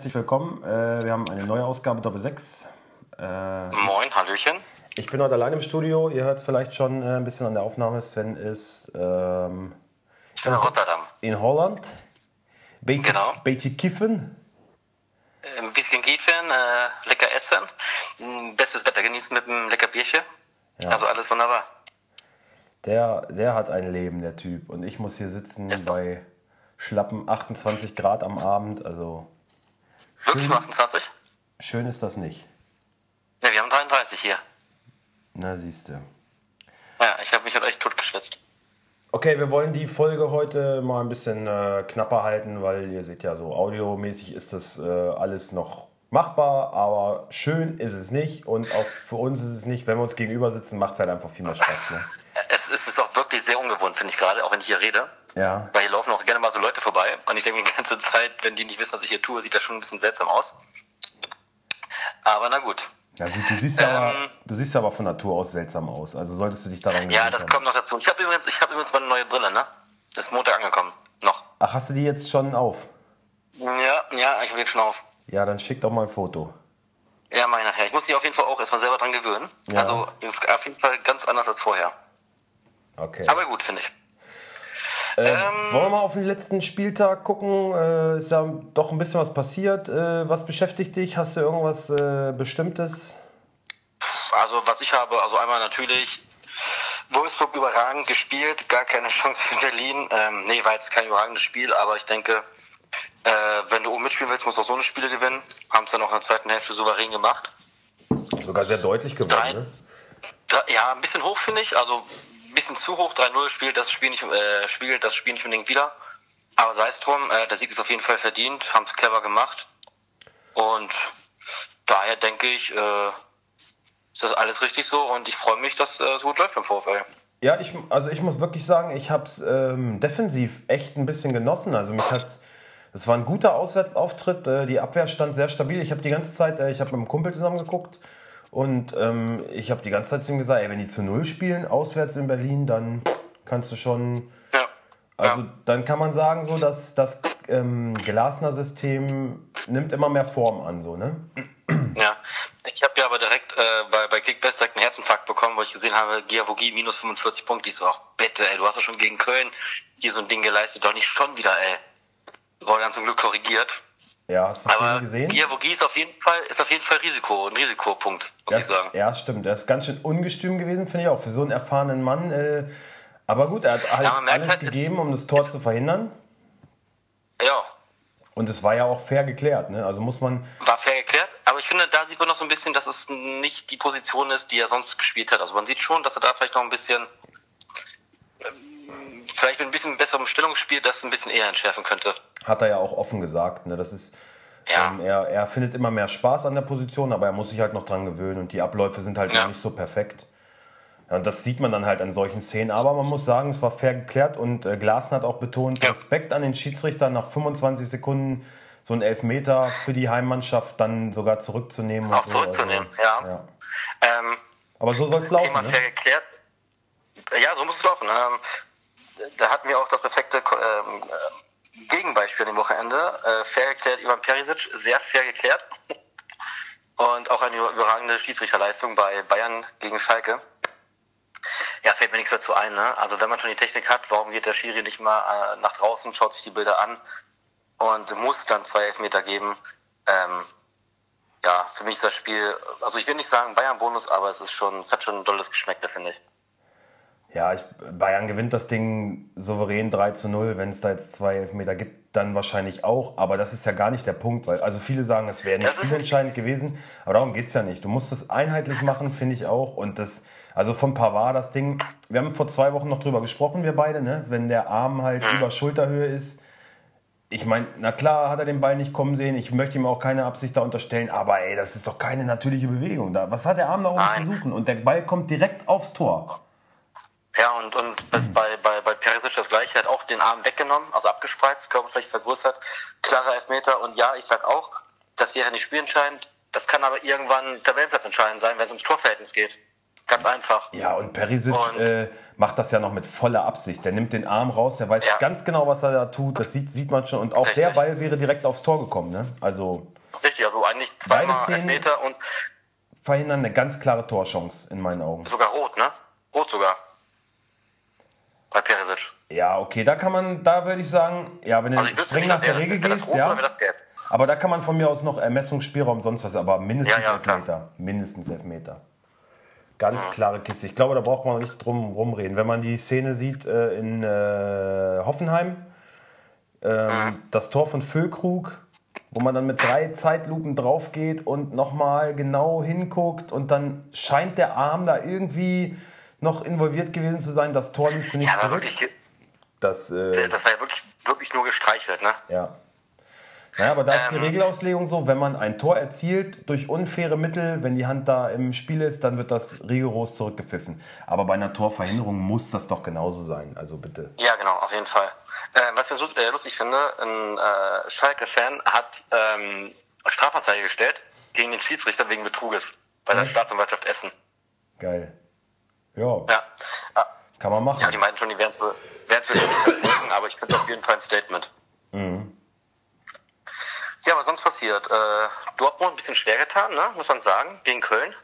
herzlich willkommen. Äh, wir haben eine neue Ausgabe Doppel 6. Äh, Moin, Hallöchen. Ich bin heute allein im Studio. Ihr hört es vielleicht schon äh, ein bisschen an der Aufnahme. Sven ist ähm, in Rotterdam. In Holland. Beetje, genau. Beetje kiffen. Ein bisschen kiffen, äh, lecker essen, bestes Wetter genießen mit einem lecker Bierchen. Ja. Also alles wunderbar. Der, der hat ein Leben, der Typ. Und ich muss hier sitzen bei schlappen 28 Grad am Abend. Also Wirklich schön, 28? Schön ist das nicht. Ne, wir haben 33 hier. Na, siehst du. Ja, ich habe mich halt echt totgeschwitzt. Okay, wir wollen die Folge heute mal ein bisschen äh, knapper halten, weil ihr seht ja, so audiomäßig ist das äh, alles noch machbar, aber schön ist es nicht und auch für uns ist es nicht. Wenn wir uns gegenüber sitzen, macht es halt einfach viel mehr Spaß. Ne? Es ist auch wirklich sehr ungewohnt, finde ich gerade, auch wenn ich hier rede. Ja. Weil hier laufen auch gerne mal so Leute vorbei und ich denke die ganze Zeit, wenn die nicht wissen, was ich hier tue, sieht das schon ein bisschen seltsam aus. Aber na gut. Ja gut, du siehst, ähm, aber, du siehst aber von Natur aus seltsam aus. Also solltest du dich daran gewöhnen. Ja, das haben. kommt noch dazu. Ich habe übrigens, ich hab übrigens meine neue Brille, ne? Das ist Montag angekommen. Noch. Ach, hast du die jetzt schon auf? Ja, ja, ich habe die schon auf. Ja, dann schick doch mal ein Foto. Ja, ich nachher. Ich muss die auf jeden Fall auch erstmal selber dran gewöhnen. Ja. Also ist auf jeden Fall ganz anders als vorher. Okay. Aber gut, finde ich. Äh, ähm, wollen wir mal auf den letzten Spieltag gucken? Äh, ist ja doch ein bisschen was passiert. Äh, was beschäftigt dich? Hast du irgendwas äh, Bestimmtes? Also was ich habe, also einmal natürlich Wolfsburg überragend gespielt, gar keine Chance für Berlin. Ähm, nee, war jetzt kein überragendes Spiel, aber ich denke, äh, wenn du oben mitspielen willst, musst du auch so eine Spiele gewinnen. Haben es dann auch in der zweiten Hälfte souverän gemacht. Sogar sehr deutlich gewonnen, ne? Ja, ein bisschen hoch finde ich. Also ein bisschen zu hoch. 3-0 spielt das Spiel nicht, äh, spiegelt das Spiel nicht unbedingt wieder. Aber sei es drum, äh, der Sieg ist auf jeden Fall verdient, haben es clever gemacht. Und daher denke ich, äh, ist das alles richtig so und ich freue mich, dass äh, es gut läuft beim VfL. Ja, ich, also ich muss wirklich sagen, ich habe es ähm, defensiv echt ein bisschen genossen. Also mich hat's, es war ein guter Auswärtsauftritt. Äh, die Abwehr stand sehr stabil. Ich habe die ganze Zeit, äh, ich habe mit einem Kumpel zusammen geguckt und ähm, ich habe die ganze Zeit zu ihm gesagt, ey, wenn die zu Null spielen, auswärts in Berlin, dann kannst du schon. Ja. Also ja. dann kann man sagen, so dass das ähm, Glasner-System nimmt immer mehr Form an, so, ne? Ja, ich habe ja aber direkt äh, bei, bei Kickbest direkt einen Herzinfarkt bekommen, wo ich gesehen habe, Giavogi minus 45 Punkte. Ich so, ach bitte, ey, du hast ja schon gegen Köln hier so ein Ding geleistet, doch nicht schon wieder, ey. Wurde dann zum Glück korrigiert. Ja, hast du aber gesehen? Giavogi ist auf jeden Fall, ist auf jeden Fall Risiko, ein Risikopunkt, muss ja, ich sagen. Ja, stimmt. Er ist ganz schön ungestüm gewesen, finde ich auch, für so einen erfahrenen Mann. Äh, aber gut, er hat halt ja, alles halt, gegeben, um das Tor zu verhindern. Ja. Und es war ja auch fair geklärt, ne? Also muss man. War fair geklärt, aber ich finde, da sieht man noch so ein bisschen, dass es nicht die Position ist, die er sonst gespielt hat. Also man sieht schon, dass er da vielleicht noch ein bisschen, ähm, vielleicht mit ein bisschen besserem Stellungsspiel das ein bisschen eher entschärfen könnte. Hat er ja auch offen gesagt, ne? Das ist. Ja. Ähm, er, er findet immer mehr Spaß an der Position, aber er muss sich halt noch dran gewöhnen und die Abläufe sind halt ja. noch nicht so perfekt. Ja, und das sieht man dann halt an solchen Szenen. Aber man muss sagen, es war fair geklärt und äh, Glasner hat auch betont. Respekt an den Schiedsrichter nach 25 Sekunden so einen Elfmeter für die Heimmannschaft dann sogar zurückzunehmen. Auch so. zurückzunehmen, also, ja. ja. Ähm, Aber so soll es laufen. Thema ne? fair geklärt. Ja, so muss es laufen. Ähm, da hatten wir auch das perfekte ähm, Gegenbeispiel am Wochenende. Äh, fair geklärt Ivan Perisic, sehr fair geklärt. Und auch eine überragende Schiedsrichterleistung bei Bayern gegen Schalke. Ja, fällt mir nichts dazu ein. Ne? Also wenn man schon die Technik hat, warum geht der Schiri nicht mal äh, nach draußen, schaut sich die Bilder an und muss dann zwei Elfmeter geben? Ähm, ja, für mich ist das Spiel, also ich will nicht sagen Bayern-Bonus, aber es ist schon, es hat schon ein dolles Geschmäckle, finde ich. Ja, ich, Bayern gewinnt das Ding souverän 3 zu 0. Wenn es da jetzt zwei Elfmeter gibt, dann wahrscheinlich auch. Aber das ist ja gar nicht der Punkt, weil also viele sagen, es wäre nicht spielentscheidend gewesen. Aber darum geht es ja nicht. Du musst es einheitlich machen, finde ich auch. Und das, also von Pavard das Ding, wir haben vor zwei Wochen noch drüber gesprochen, wir beide, ne? wenn der Arm halt über Schulterhöhe ist. Ich meine, na klar hat er den Ball nicht kommen sehen. Ich möchte ihm auch keine Absicht da unterstellen, aber ey, das ist doch keine natürliche Bewegung. Da, was hat der Arm da oben zu suchen? Und der Ball kommt direkt aufs Tor. Ja, und, und mhm. bei, bei, bei Perisic das gleiche, hat auch den Arm weggenommen, also abgespreizt, Körperfläche vergrößert, klare Elfmeter. Und ja, ich sag auch, das wäre nicht spielentscheidend. Das kann aber irgendwann Tabellenplatz entscheidend sein, wenn es ums Torverhältnis geht. Ganz einfach. Ja, und Perisic und, äh, macht das ja noch mit voller Absicht. Der nimmt den Arm raus, der weiß ja. ganz genau, was er da tut. Das sieht, sieht man schon. Und auch Richtig. der Ball wäre direkt aufs Tor gekommen. Ne? Also Richtig, also eigentlich zweimal Elfmeter und verhindern eine ganz klare Torchance in meinen Augen. Sogar rot, ne? Rot sogar. Bei Perisic. Ja, okay, da kann man, da würde ich sagen, ja, wenn du also streng nach der Regel gehst, ja. Aber da kann man von mir aus noch Ermessungsspielraum sonst was, aber mindestens ja, ja, Elfmeter. Klar. Mindestens Elfmeter. Ganz ja. klare Kiste. Ich glaube, da braucht man nicht drum rumreden. Wenn man die Szene sieht äh, in äh, Hoffenheim, ähm, mhm. das Tor von Füllkrug, wo man dann mit drei Zeitlupen drauf geht und nochmal genau hinguckt und dann scheint der Arm da irgendwie noch involviert gewesen zu sein. Das Tor nimmst du nicht ja, zurück. Wirklich, das, äh, das war ja wirklich, wirklich nur gestreichelt, ne? Ja. Naja, aber da ist die ähm, Regelauslegung so, wenn man ein Tor erzielt durch unfaire Mittel, wenn die Hand da im Spiel ist, dann wird das rigoros zurückgepfiffen. Aber bei einer Torverhinderung muss das doch genauso sein, also bitte. Ja, genau, auf jeden Fall. Äh, was ich äh, lustig finde, ein äh, Schalke-Fan hat ähm, Strafanzeige gestellt gegen den Schiedsrichter wegen Betruges bei der Staatsanwaltschaft Essen. Geil. Ja. ja. Ah. Kann man machen. Ja, die meinten schon, die werden es für verfolgen, aber ich finde auf jeden Fall ein Statement. Mhm. Ja, was sonst passiert? Äh, Dortmund ein bisschen schwer getan, ne? muss man sagen, gegen Köln.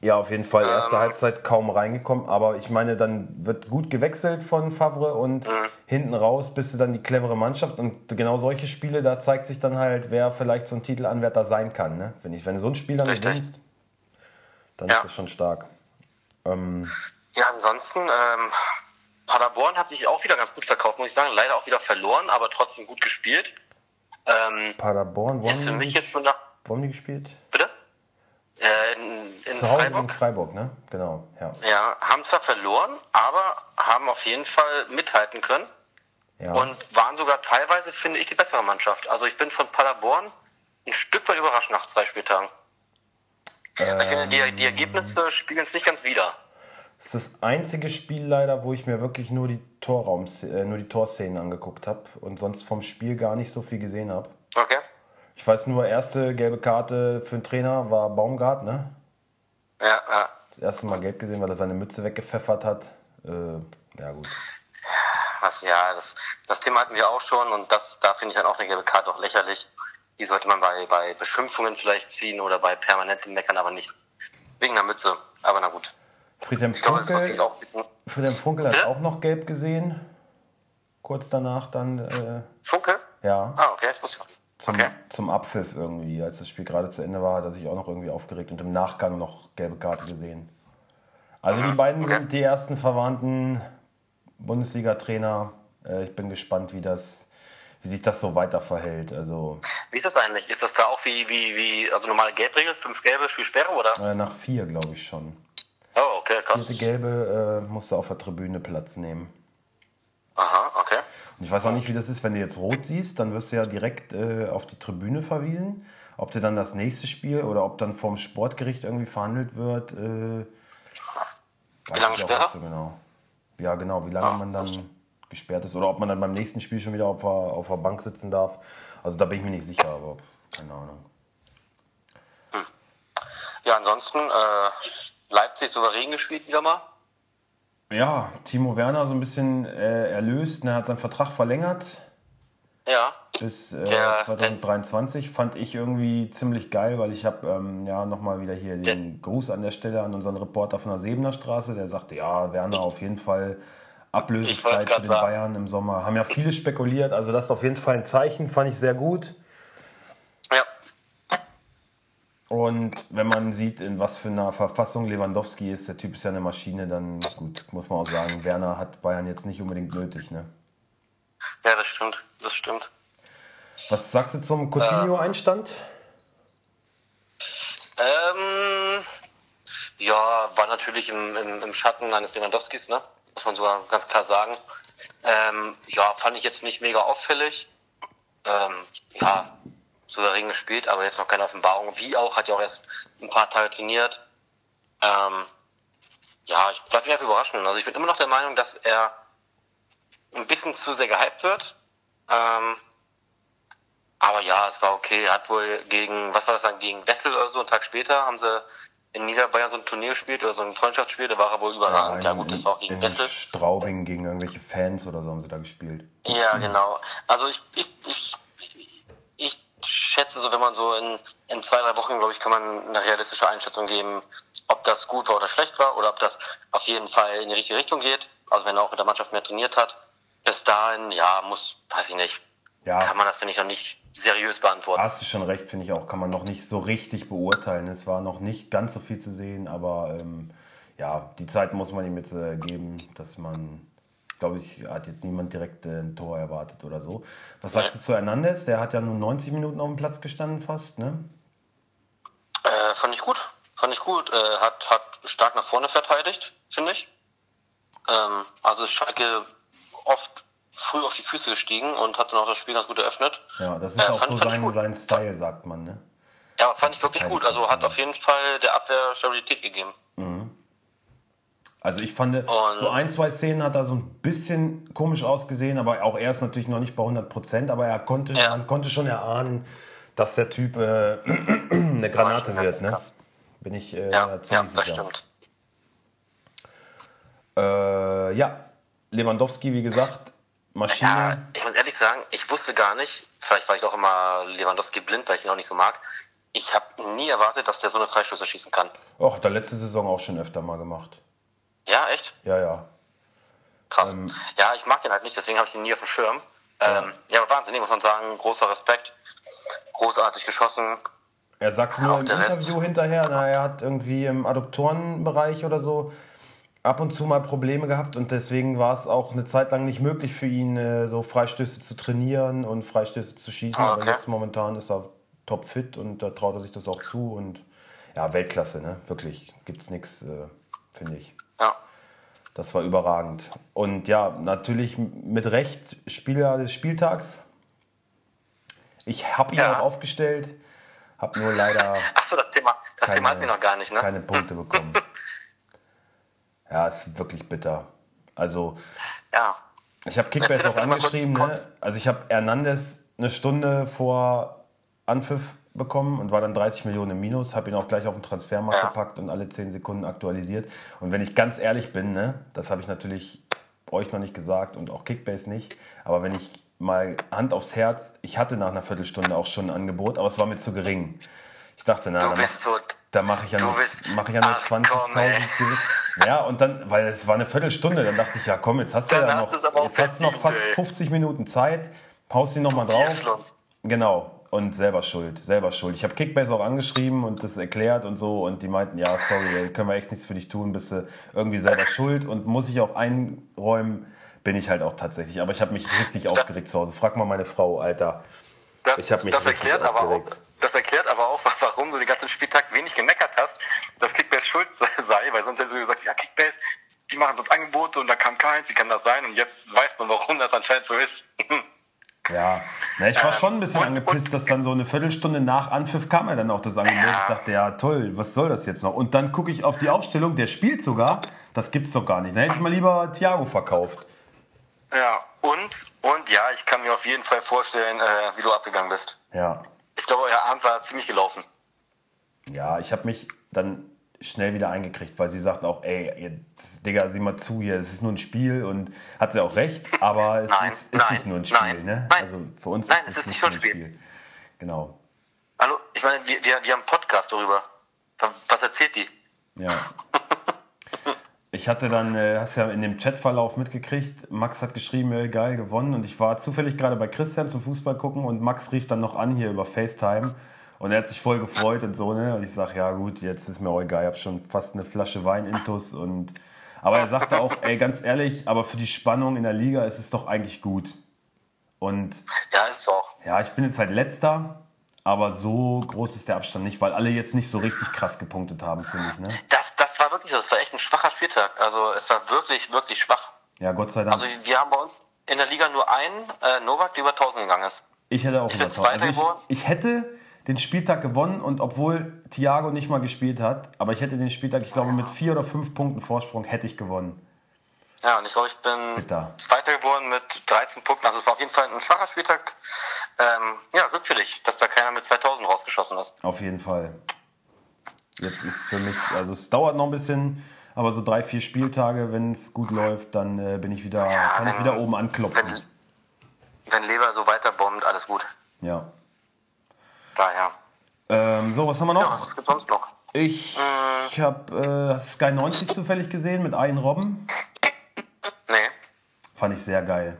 Ja, auf jeden Fall. Erste ähm, Halbzeit kaum reingekommen, aber ich meine, dann wird gut gewechselt von Favre und mhm. hinten raus bist du dann die clevere Mannschaft. Und genau solche Spiele, da zeigt sich dann halt, wer vielleicht so ein Titelanwärter sein kann. Ne? Wenn, ich, wenn du so ein Spiel dann gewinnst, dann ja. ist das schon stark. Ähm, ja, ansonsten, ähm, Paderborn hat sich auch wieder ganz gut verkauft, muss ich sagen. Leider auch wieder verloren, aber trotzdem gut gespielt. Ähm, Paderborn, wo ist für mich jetzt so nach. Wo haben die gespielt? Bitte? Äh, in, in Zu Hause Freiburg. in Freiburg, ne? Genau, ja. Ja, haben zwar verloren, aber haben auf jeden Fall mithalten können. Ja. Und waren sogar teilweise, finde ich, die bessere Mannschaft. Also ich bin von Paderborn ein Stück weit überrascht nach zwei Spieltagen. Ähm, ich finde, die, die Ergebnisse spiegeln es nicht ganz wieder. Das ist das einzige Spiel leider, wo ich mir wirklich nur die, Torraum, äh, nur die Torszenen angeguckt habe und sonst vom Spiel gar nicht so viel gesehen habe. Okay. Ich weiß nur, erste gelbe Karte für den Trainer war Baumgart, ne? Ja, ja. Das erste Mal gelb gesehen, weil er seine Mütze weggepfeffert hat. Äh, ja, gut. Was, ja, das, das Thema hatten wir auch schon und das, da finde ich dann auch eine gelbe Karte auch lächerlich. Die sollte man bei, bei Beschimpfungen vielleicht ziehen oder bei permanentem Meckern, aber nicht wegen der Mütze. Aber na gut. Friedhelm Funkel, glaube, Friedhelm Funkel hat ja? auch noch gelb gesehen. Kurz danach dann. Äh, Funkel? Ja. Ah, okay, das wusste ich zum, okay. zum Abpfiff irgendwie, als das Spiel gerade zu Ende war, hat er sich auch noch irgendwie aufgeregt und im Nachgang noch gelbe Karte gesehen. Also die mhm. beiden okay. sind die ersten verwandten Bundesliga-Trainer. Äh, ich bin gespannt, wie das, wie sich das so weiter verhält. Also wie ist das eigentlich? Ist das da auch wie, wie, wie also normale Gelbregel, fünf gelbe, Spielsperre oder? Äh, nach vier, glaube ich schon. Oh, okay, krass. Vierte gelbe äh, musste auf der Tribüne Platz nehmen. Aha, okay. Und ich weiß auch nicht, wie das ist, wenn du jetzt rot siehst, dann wirst du ja direkt äh, auf die Tribüne verwiesen. Ob dir dann das nächste Spiel oder ob dann vom Sportgericht irgendwie verhandelt wird, äh, wie lange Sperre? So genau. Ja, genau, wie lange ah, man dann? Gesperrt ist oder ob man dann beim nächsten Spiel schon wieder auf der, auf der Bank sitzen darf. Also da bin ich mir nicht sicher, aber keine Ahnung. Hm. Ja, ansonsten äh, Leipzig souverän gespielt wieder mal ja, Timo Werner so ein bisschen äh, erlöst. Ne, er hat seinen Vertrag verlängert. Ja. Bis äh, der, 2023 fand ich irgendwie ziemlich geil, weil ich habe ähm, ja nochmal wieder hier den Gruß an der Stelle an unseren Reporter von der Sebener Straße, der sagte, ja, Werner auf jeden Fall ablösefrei zu den sagen. Bayern im Sommer. Haben ja viele spekuliert, also das ist auf jeden Fall ein Zeichen, fand ich sehr gut. Und wenn man sieht, in was für einer Verfassung Lewandowski ist, der Typ ist ja eine Maschine, dann gut, muss man auch sagen, Werner hat Bayern jetzt nicht unbedingt nötig, ne? Ja, das stimmt, das stimmt. Was sagst du zum Coutinho-Einstand? Ähm, ja, war natürlich im, im, im, Schatten eines Lewandowskis, ne? Muss man sogar ganz klar sagen. Ähm, ja, fand ich jetzt nicht mega auffällig. Ähm, ja, souverän gespielt, aber jetzt noch keine Offenbarung. Wie auch, hat ja auch erst ein paar Tage trainiert. Ähm, ja, ich bleib mich einfach überraschen. Also ich bin immer noch der Meinung, dass er ein bisschen zu sehr gehypt wird. Ähm, aber ja, es war okay. Er hat wohl gegen, was war das dann, gegen Wessel oder so, einen Tag später haben sie in Niederbayern so ein Turnier gespielt oder so ein Freundschaftsspiel, da war er wohl überragend. Ja, ja gut, das war auch gegen Wessel. Straubing gegen irgendwelche Fans oder so haben sie da gespielt. Ja, genau. Also ich, ich, ich, ich schätze so, wenn man so in, in zwei, drei Wochen, glaube ich, kann man eine realistische Einschätzung geben, ob das gut war oder schlecht war oder ob das auf jeden Fall in die richtige Richtung geht. Also wenn er auch mit der Mannschaft mehr trainiert hat. Bis dahin, ja, muss, weiß ich nicht, ja. kann man das, finde ich, noch nicht seriös beantworten. Hast du schon recht, finde ich auch, kann man noch nicht so richtig beurteilen. Es war noch nicht ganz so viel zu sehen, aber ähm, ja, die Zeit muss man ihm jetzt äh, geben, dass man, glaube ich, hat jetzt niemand direkt äh, ein Tor erwartet oder so. Was sagst du zu Hernandez? Der hat ja nur 90 Minuten auf dem Platz gestanden fast, ne? Äh, fand ich gut. Fand ich gut. Äh, hat, hat stark nach vorne verteidigt, finde ich. Ähm, also Schalke oft früh auf die Füße gestiegen und hat dann auch das Spiel ganz gut eröffnet. Ja, das ist äh, auch fand, so sein, sein Style, sagt man, ne? Ja, fand ich wirklich gut. Also hat auf jeden Fall der Abwehr Stabilität gegeben. Mhm. Also ich fand, und so ein, zwei Szenen hat er so ein bisschen komisch ausgesehen, aber auch er ist natürlich noch nicht bei 100 Prozent, aber er konnte, ja. man konnte schon erahnen, dass der Typ äh, eine Granate wird, ne? Bin ich äh, ja, ziemlich ja, das sicher. stimmt. Äh, ja, Lewandowski, wie gesagt, Maschine. Ja, ich muss ehrlich sagen, ich wusste gar nicht, vielleicht war ich auch immer Lewandowski blind, weil ich ihn auch nicht so mag. Ich habe nie erwartet, dass der so eine Freistöße schießen kann. Och, hat er letzte Saison auch schon öfter mal gemacht. Ja, echt? Ja, ja. Krass. Ähm, ja, ich mag den halt nicht, deswegen habe ich ihn nie auf dem Schirm. Ähm, ja, aber wahnsinnig, muss man sagen. Großer Respekt. Großartig geschossen. Er sagt nur im Interview Rest. hinterher, na, er hat irgendwie im Adoptorenbereich oder so ab und zu mal Probleme gehabt und deswegen war es auch eine Zeit lang nicht möglich für ihn, äh, so Freistöße zu trainieren und Freistöße zu schießen. Okay. Aber jetzt momentan ist er topfit und da traut er sich das auch zu und ja, Weltklasse, ne? Wirklich, gibt's nichts, äh, finde ich. Ja. Das war überragend. Und ja, natürlich mit Recht Spieler des Spieltags. Ich habe ihn ja. auch aufgestellt, habe nur leider. Achso, das Thema, das keine, Thema hatten wir noch gar nicht, ne? Keine Punkte bekommen. Ja, ist wirklich bitter. Also, ja. ich habe Kickbase auch angeschrieben. Ne? Also, ich habe Hernandez eine Stunde vor Anpfiff bekommen und war dann 30 Millionen im Minus, habe ihn auch gleich auf den Transfermarkt ja. gepackt und alle 10 Sekunden aktualisiert. Und wenn ich ganz ehrlich bin, ne, das habe ich natürlich euch noch nicht gesagt und auch Kickbase nicht, aber wenn ich mal Hand aufs Herz, ich hatte nach einer Viertelstunde auch schon ein Angebot, aber es war mir zu gering. Ich dachte, na, da mache so, mach ich ja nur, mach ich ja nur 20.000. Ja, und dann, weil es war eine Viertelstunde, dann dachte ich, ja komm, jetzt hast du ja noch, jetzt hast du noch fast 50 Minuten Zeit, paust ihn nochmal drauf. Genau. Und selber schuld, selber schuld. Ich habe Kickbase auch angeschrieben und das erklärt und so und die meinten, ja, sorry, können wir echt nichts für dich tun, bist du irgendwie selber schuld und muss ich auch einräumen, bin ich halt auch tatsächlich. Aber ich habe mich richtig aufgeregt zu Hause. Frag mal meine Frau, Alter. Ich habe mich das erklärt aufgeregt. aber auch, das erklärt aber auch, warum du den ganzen Spieltag wenig gemeckert hast, dass Kickbase schuld sei, weil sonst hättest du gesagt, ja, Kickbase, die machen sonst Angebote und da kam keins, wie kann das sein? Und jetzt weiß man, warum das anscheinend so ist. Ja, Na, ich war ähm, schon ein bisschen und, angepisst, und, dass dann so eine Viertelstunde nach Anpfiff kam ja dann auch das Angebot. Ja. Ich dachte, ja toll, was soll das jetzt noch? Und dann gucke ich auf die Aufstellung, der spielt sogar, das gibt's doch gar nicht. Da hätte ich mal lieber Thiago verkauft. Ja, und, und ja, ich kann mir auf jeden Fall vorstellen, äh, wie du abgegangen bist. Ja, ich glaube, euer Abend war ziemlich gelaufen. Ja, ich habe mich dann schnell wieder eingekriegt, weil sie sagt auch, ey, jetzt, Digga, sieh mal zu hier, es ist nur ein Spiel und hat sie auch recht, aber es nein, ist, ist nein, nicht nur ein Spiel. Nein, ne? Also für uns nein, ist es ist nicht nur ein Spiel. Spiel. Genau. Hallo, ich meine, wir, wir, wir haben einen Podcast darüber. Was erzählt die? Ja. Ich hatte dann, äh, hast ja in dem Chatverlauf mitgekriegt, Max hat geschrieben, äh, geil, gewonnen. Und ich war zufällig gerade bei Christian zum Fußball gucken und Max rief dann noch an hier über FaceTime. Und er hat sich voll gefreut und so, ne? Und ich sag, ja gut, jetzt ist mir auch egal, ich habe schon fast eine Flasche Wein intus und aber er sagte auch, ey, ganz ehrlich, aber für die Spannung in der Liga ist es doch eigentlich gut. Und ja, ist auch. Ja, ich bin jetzt halt letzter, aber so groß ist der Abstand nicht, weil alle jetzt nicht so richtig krass gepunktet haben, finde ich. Ne? Das, das war wirklich so. Das war echt ein schwacher Spieltag. Also es war wirklich, wirklich schwach. Ja, Gott sei Dank. Also wir haben bei uns in der Liga nur einen äh, Novak, der über 1000 gegangen ist. Ich hätte auch ich über 1000. Also ich, ich hätte den Spieltag gewonnen und obwohl Thiago nicht mal gespielt hat, aber ich hätte den Spieltag, ich glaube, mit vier oder fünf Punkten Vorsprung hätte ich gewonnen. Ja, und ich glaube, ich bin Bitter. Zweiter geworden mit 13 Punkten. Also es war auf jeden Fall ein schwacher Spieltag. Ähm, ja, Glück für dich, dass da keiner mit 2000 rausgeschossen ist. Auf jeden Fall. Jetzt ist für mich, also es dauert noch ein bisschen, aber so drei, vier Spieltage, wenn es gut läuft, dann äh, bin ich wieder, ja, kann wenn, ich wieder oben anklopfen. Wenn, wenn Leber so weiter bombt, alles gut. Ja. Daher. Ähm, so, was haben wir noch? Ja, was gibt sonst noch? Ich, hm. ich habe äh, Sky 90 zufällig gesehen mit Ian Robben. Nee. Fand ich sehr geil.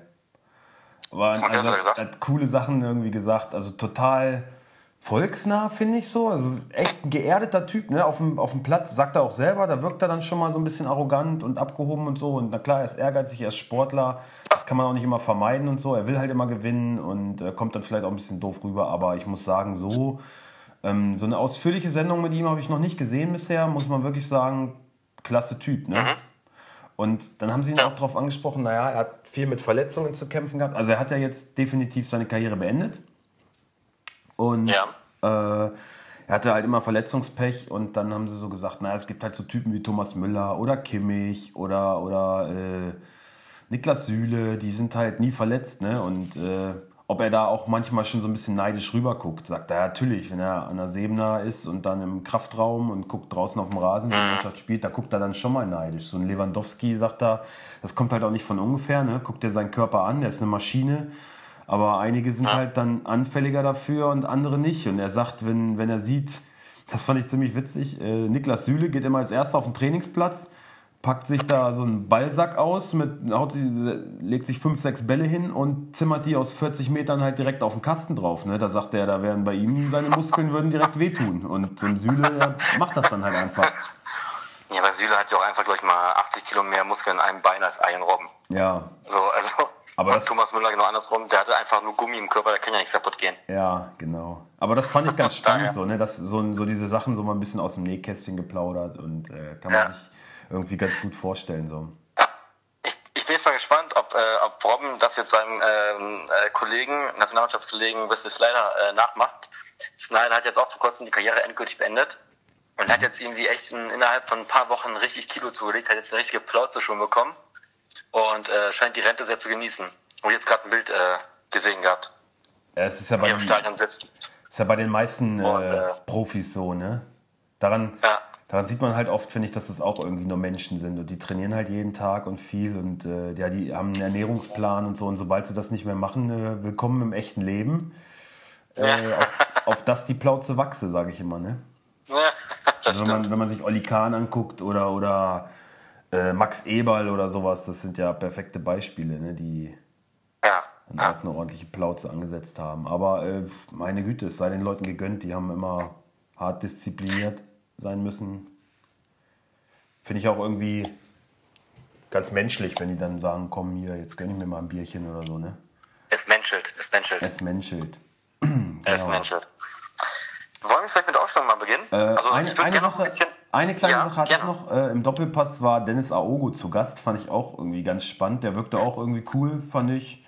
War, also, hat coole Sachen irgendwie gesagt. Also total volksnah, finde ich so. Also echt ein geerdeter Typ, ne? Auf dem, auf dem Platz, sagt er auch selber, da wirkt er dann schon mal so ein bisschen arrogant und abgehoben und so. Und na klar, er ist ehrgeizig, er ist Sportler. Das kann man auch nicht immer vermeiden und so. Er will halt immer gewinnen und äh, kommt dann vielleicht auch ein bisschen doof rüber. Aber ich muss sagen, so, ähm, so eine ausführliche Sendung mit ihm habe ich noch nicht gesehen bisher. Muss man wirklich sagen, klasse Typ, ne? Mhm. Und dann haben sie ihn auch darauf angesprochen, naja, er hat viel mit Verletzungen zu kämpfen gehabt. Also er hat ja jetzt definitiv seine Karriere beendet. Und ja. äh, er hatte halt immer Verletzungspech und dann haben sie so gesagt, naja, es gibt halt so Typen wie Thomas Müller oder Kimmich oder, oder äh, Niklas Süle, die sind halt nie verletzt, ne? Und äh, ob er da auch manchmal schon so ein bisschen neidisch rüberguckt, sagt er natürlich, wenn er an der Sebener ist und dann im Kraftraum und guckt draußen auf dem Rasen, wie die Mannschaft spielt, da guckt er dann schon mal neidisch. So ein Lewandowski sagt er, das kommt halt auch nicht von ungefähr, ne? Guckt er seinen Körper an, der ist eine Maschine aber einige sind ja. halt dann anfälliger dafür und andere nicht. Und er sagt, wenn, wenn er sieht, das fand ich ziemlich witzig, äh, Niklas Süle geht immer als erster auf den Trainingsplatz, packt sich da so einen Ballsack aus, mit, haut sich, legt sich fünf, sechs Bälle hin und zimmert die aus 40 Metern halt direkt auf den Kasten drauf. Ne? Da sagt er, da wären bei ihm seine Muskeln würden direkt wehtun. Und so ein Süle macht das dann halt einfach. Ja, aber Süle hat ja auch einfach, glaube ich, mal 80 Kilo mehr Muskeln in einem Bein als Ian Robben. Ja. So, also aber das, Thomas Müller genau andersrum, der hatte einfach nur Gummi im Körper, da kann ja nichts kaputt gehen. Ja, genau. Aber das fand ich ganz spannend, so, ne? dass so, so diese Sachen so mal ein bisschen aus dem Nähkästchen geplaudert und äh, kann man ja. sich irgendwie ganz gut vorstellen. So. Ich, ich bin jetzt mal gespannt, ob, äh, ob Robben das jetzt seinem ähm, äh, Kollegen, Nationalmannschaftskollegen Wesley Slider äh, nachmacht. Snyder hat jetzt auch vor kurzem die Karriere endgültig beendet und hat jetzt irgendwie echt in, innerhalb von ein paar Wochen richtig Kilo zugelegt, hat jetzt eine richtige Plauze schon bekommen und äh, scheint die Rente sehr zu genießen. Und jetzt gerade ein Bild äh, gesehen gehabt. Ja, es ist ja bei den. Ist ja bei den meisten und, äh, äh, Profis so, ne? Daran, ja. Daran sieht man halt oft, finde ich, dass das auch irgendwie nur Menschen sind und die trainieren halt jeden Tag und viel und äh, ja, die haben einen Ernährungsplan und so und sobald sie das nicht mehr machen, äh, willkommen im echten Leben. Äh, ja. auf, auf, das die Plauze wachse, sage ich immer, ne? Ja, also wenn man, wenn man sich Olli Kahn anguckt oder, oder äh, Max Eberl oder sowas, das sind ja perfekte Beispiele, ne, die ja. dann auch eine ordentliche Plauze angesetzt haben. Aber äh, meine Güte, es sei den Leuten gegönnt, die haben immer hart diszipliniert sein müssen. Finde ich auch irgendwie ganz menschlich, wenn die dann sagen, komm hier, jetzt gönn ich mir mal ein Bierchen oder so, ne? Es menschelt, es menschelt. Es menschelt. Es genau. menschelt. Wollen wir vielleicht mit Ausstellung mal beginnen? Äh, also eine, eine Sache, ein bisschen eine kleine ja, Sache hatte gerne. ich noch. Äh, Im Doppelpass war Dennis Aogo zu Gast. Fand ich auch irgendwie ganz spannend. Der wirkte auch irgendwie cool, fand ich.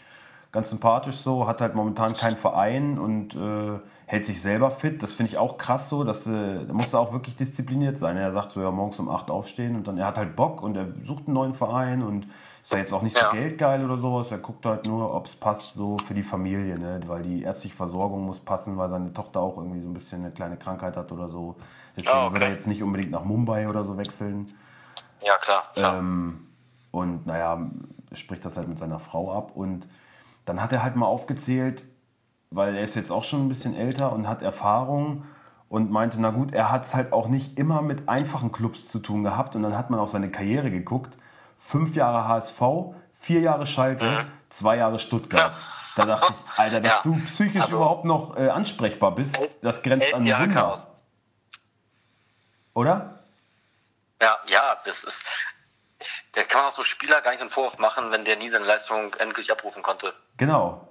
Ganz sympathisch so. Hat halt momentan keinen Verein und äh, hält sich selber fit. Das finde ich auch krass so. Dass, äh, da muss er auch wirklich diszipliniert sein. Er sagt so, ja, morgens um 8 aufstehen und dann, er hat halt Bock und er sucht einen neuen Verein und ist ja jetzt auch nicht so geldgeil oder sowas. Er guckt halt nur, ob es passt so für die Familie, ne? weil die ärztliche Versorgung muss passen, weil seine Tochter auch irgendwie so ein bisschen eine kleine Krankheit hat oder so. Deswegen oh, okay. will er jetzt nicht unbedingt nach Mumbai oder so wechseln. Ja, klar. klar. Ähm, und naja, spricht das halt mit seiner Frau ab. Und dann hat er halt mal aufgezählt, weil er ist jetzt auch schon ein bisschen älter und hat Erfahrung und meinte, na gut, er hat es halt auch nicht immer mit einfachen Clubs zu tun gehabt. Und dann hat man auf seine Karriere geguckt. Fünf Jahre HSV, vier Jahre Schalke, mhm. zwei Jahre Stuttgart. Da dachte ich, Alter, dass ja. du psychisch also, überhaupt noch äh, ansprechbar bist, das grenzt an Wunder. Chaos. Oder? Ja, ja, das ist. Der kann man auch so Spieler gar nicht so einen Vorwurf machen, wenn der nie seine Leistung endgültig abrufen konnte. Genau.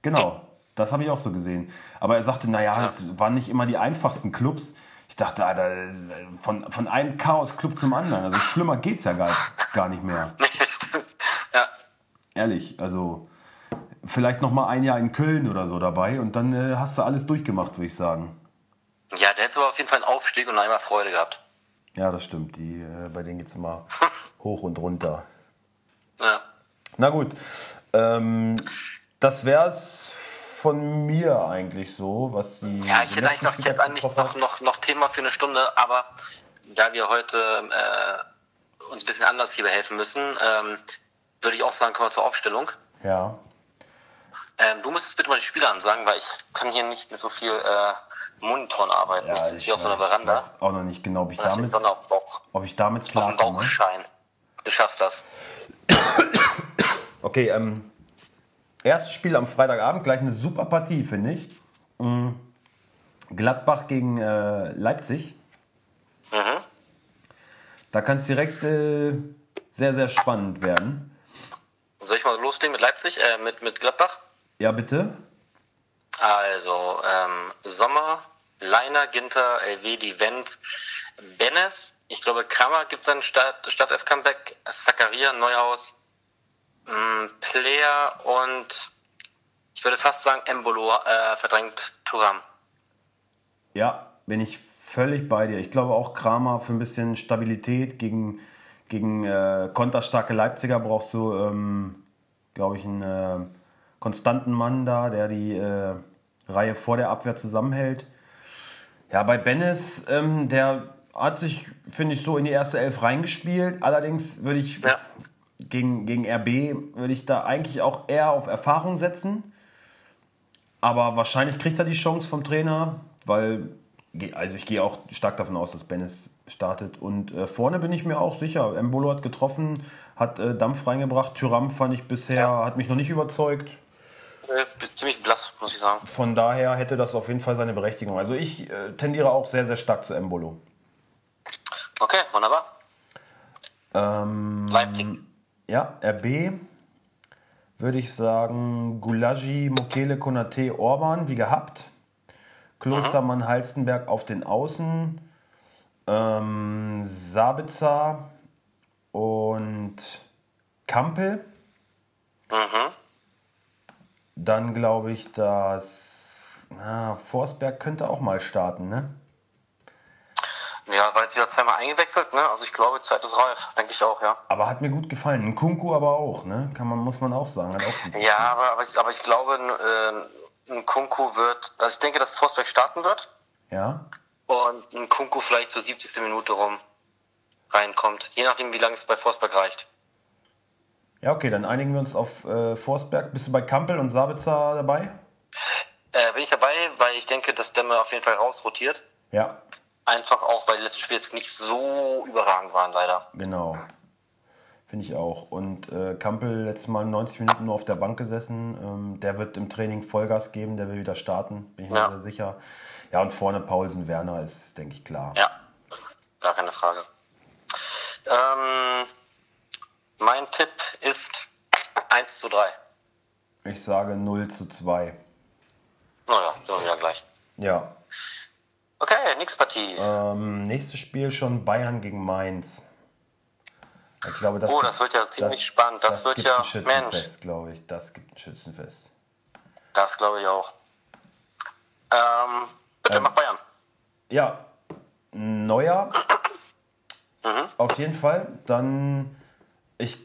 Genau. Das habe ich auch so gesehen. Aber er sagte, naja, es ja. waren nicht immer die einfachsten Clubs. Ich dachte, Alter, von, von einem Chaos-Club zum anderen. Also schlimmer geht's ja gar, gar nicht mehr. Nee, stimmt. Ja. Ehrlich, also vielleicht noch mal ein Jahr in Köln oder so dabei und dann äh, hast du alles durchgemacht, würde ich sagen. Ja, der hätte aber auf jeden Fall einen Aufstieg und einmal Freude gehabt. Ja, das stimmt. Die, äh, bei denen geht es immer hoch und runter. Ja. Na gut. Ähm, das wär's von mir eigentlich so, was die. Ja, ich hätte eigentlich noch, ich hätte eigentlich noch, noch, noch Thema für eine Stunde, aber da wir heute äh, uns ein bisschen anders hier behelfen müssen, ähm, würde ich auch sagen, kommen wir zur Aufstellung. Ja. Ähm, du müsstest bitte mal die Spieler ansagen, weil ich kann hier nicht mit so viel äh, Monitoren arbeiten. Ja, ich sitze hier auf so einer Veranda. Ich weiß auch noch nicht genau, ob ich damit, ob ich damit Auf dem. Du schaffst das. Okay, ähm, erstes Spiel am Freitagabend, gleich eine super Partie, finde ich. Mm, Gladbach gegen äh, Leipzig. Mhm. Da kann es direkt äh, sehr, sehr spannend werden. Soll ich mal loslegen mit Leipzig, äh, mit, mit Gladbach? Ja, bitte? Also, ähm, Sommer, Leiner, Ginter, Elvedi, Wendt, Bennes. Ich glaube, Kramer gibt seinen Start, Start Comeback. Zakaria, Neuhaus, mh, Player und ich würde fast sagen, Embolo äh, verdrängt Turam. Ja, bin ich völlig bei dir. Ich glaube auch Kramer für ein bisschen Stabilität gegen, gegen äh, konterstarke Leipziger brauchst du, ähm, glaube ich, einen äh, konstanten Mann da, der die äh, Reihe vor der Abwehr zusammenhält. Ja, bei Bennis, ähm, der hat sich, finde ich, so in die erste Elf reingespielt. Allerdings würde ich Ja. Gegen, gegen RB würde ich da eigentlich auch eher auf Erfahrung setzen. Aber wahrscheinlich kriegt er die Chance vom Trainer, weil also ich gehe auch stark davon aus, dass Bennis startet. Und äh, vorne bin ich mir auch sicher. Embolo hat getroffen, hat äh, Dampf reingebracht. Tyram fand ich bisher, Ja. hat mich noch nicht überzeugt. Äh, ziemlich blass, muss ich sagen. Von daher hätte das auf jeden Fall seine Berechtigung. Also ich äh, tendiere auch sehr, sehr stark zu Embolo. Okay, wunderbar. Ähm, Leipzig. Ja, RB würde ich sagen Gulagi, Mokele, Konate, Orban, wie gehabt. Klostermann, Halstenberg auf den Außen. Ähm, Sabitzer und Kampel. Mhm. Dann glaube ich, dass na, Forsberg könnte auch mal starten, ne? Ja, war jetzt wieder zweimal eingewechselt, ne? Also ich glaube, Zeit ist reif, denke ich auch, ja. Aber hat mir gut gefallen. Ein Kunku aber auch, ne? Kann man, muss man auch sagen. Auch Ja, aber, aber, ich, aber ich glaube, ein, äh, ein Kunku wird, also ich denke, dass Forsberg starten wird Ja? und ein Kunku vielleicht zur 70. Minute rum reinkommt. Je nachdem, wie lange es bei Forsberg reicht. Ja, okay, dann einigen wir uns auf äh, Forsberg. Bist du bei Kampel und Sabitzer dabei? Äh, bin ich dabei, weil ich denke, dass Demme auf jeden Fall rausrotiert. Ja, Einfach auch, weil die letzten Spiele jetzt nicht so überragend waren, leider. genau. Finde ich auch. Und äh, Kampel letztes Mal 90 Minuten nur auf der Bank gesessen. Ähm, der wird im Training Vollgas geben, der will wieder starten, bin ich mir Ja. sehr sicher. Ja, und vorne Paulsen Werner ist, denke ich, klar. Ja, gar keine Frage. Ähm, mein Tipp ist 1 zu 3. Ich sage 0 zu 2. Naja, sind wir wieder gleich. Ja. Okay, nächste Partie. Ähm, nächstes Spiel schon Bayern gegen Mainz. Ich glaube, das Oh, das wird ja ziemlich spannend. Das wird gibt ja- ein Schützenfest, Mensch. glaube ich. Das gibt ein Schützenfest. Das glaube ich auch. Ähm, bitte, Ähm, mach Bayern. Ja, Neuer. Mhm. Auf jeden Fall. Dann, ich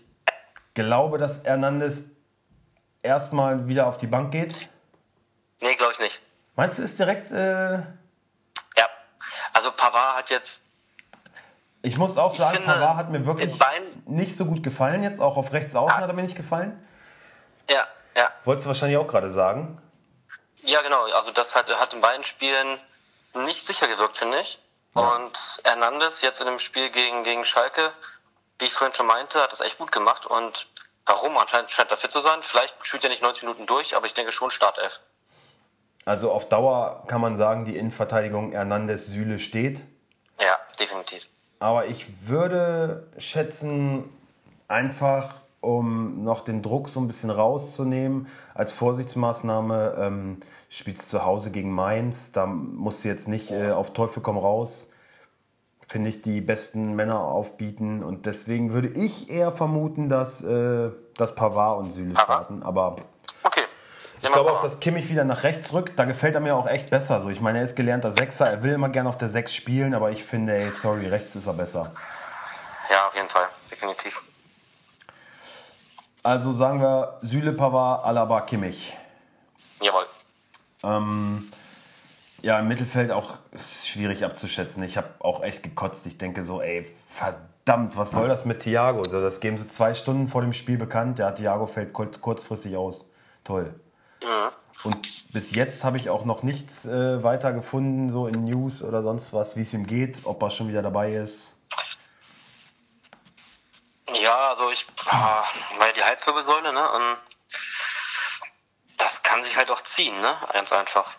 glaube, dass Hernandez erstmal wieder auf die Bank geht. Nee, glaube ich nicht. Meinst du, ist direkt. Äh. Also Pavard hat jetzt, ich muss auch sagen, finde, Pavard hat mir wirklich nicht so gut gefallen jetzt. Auch auf rechts außen Ja. hat er mir nicht gefallen. ja, ja. Wolltest du wahrscheinlich auch gerade sagen. Ja, genau. Also das hat, hat in beiden Spielen nicht sicher gewirkt, finde ich. Und Hernandez jetzt in dem Spiel gegen, gegen Schalke, wie ich vorhin schon meinte, hat das echt gut gemacht. Und warum? Anscheinend scheint er fit zu sein. Vielleicht spielt er nicht 90 Minuten durch, aber ich denke schon Startelf. Also auf Dauer kann man sagen, die Innenverteidigung Hernandez Süle steht. Ja, definitiv. Aber ich würde schätzen, einfach um noch den Druck so ein bisschen rauszunehmen, als Vorsichtsmaßnahme, ähm, spielst zu Hause gegen Mainz, da musst du jetzt nicht äh, auf Teufel komm raus, finde ich, die besten Männer aufbieten. Und deswegen würde ich eher vermuten, dass, äh, dass Pavard und Süle starten. Aber. Ich glaube auch, dass Kimmich wieder nach rechts rückt. Da gefällt er mir auch echt besser. So, ich meine, er ist gelernter Sechser. Er will immer gerne auf der Sechs spielen, aber ich finde, ey, sorry, rechts ist er besser. Ja, auf jeden Fall. Definitiv. Also sagen wir Süle, Pavard, Alaba, Kimmich. Jawohl. Ähm, ja, im Mittelfeld auch schwierig abzuschätzen. Ich habe auch echt gekotzt. Ich denke so, ey, verdammt, was soll das mit Thiago? Also das geben sie zwei Stunden vor dem Spiel bekannt. Ja, Thiago fällt kurzfristig aus. Toll. Ja. Und bis jetzt habe ich auch noch nichts äh, weiter gefunden, so in News oder sonst was, wie es ihm geht, ob er schon wieder dabei ist. Ja, also ich ah, war ja die Halswirbelsäule, ne? Und das kann sich halt auch ziehen, ne? Ganz einfach.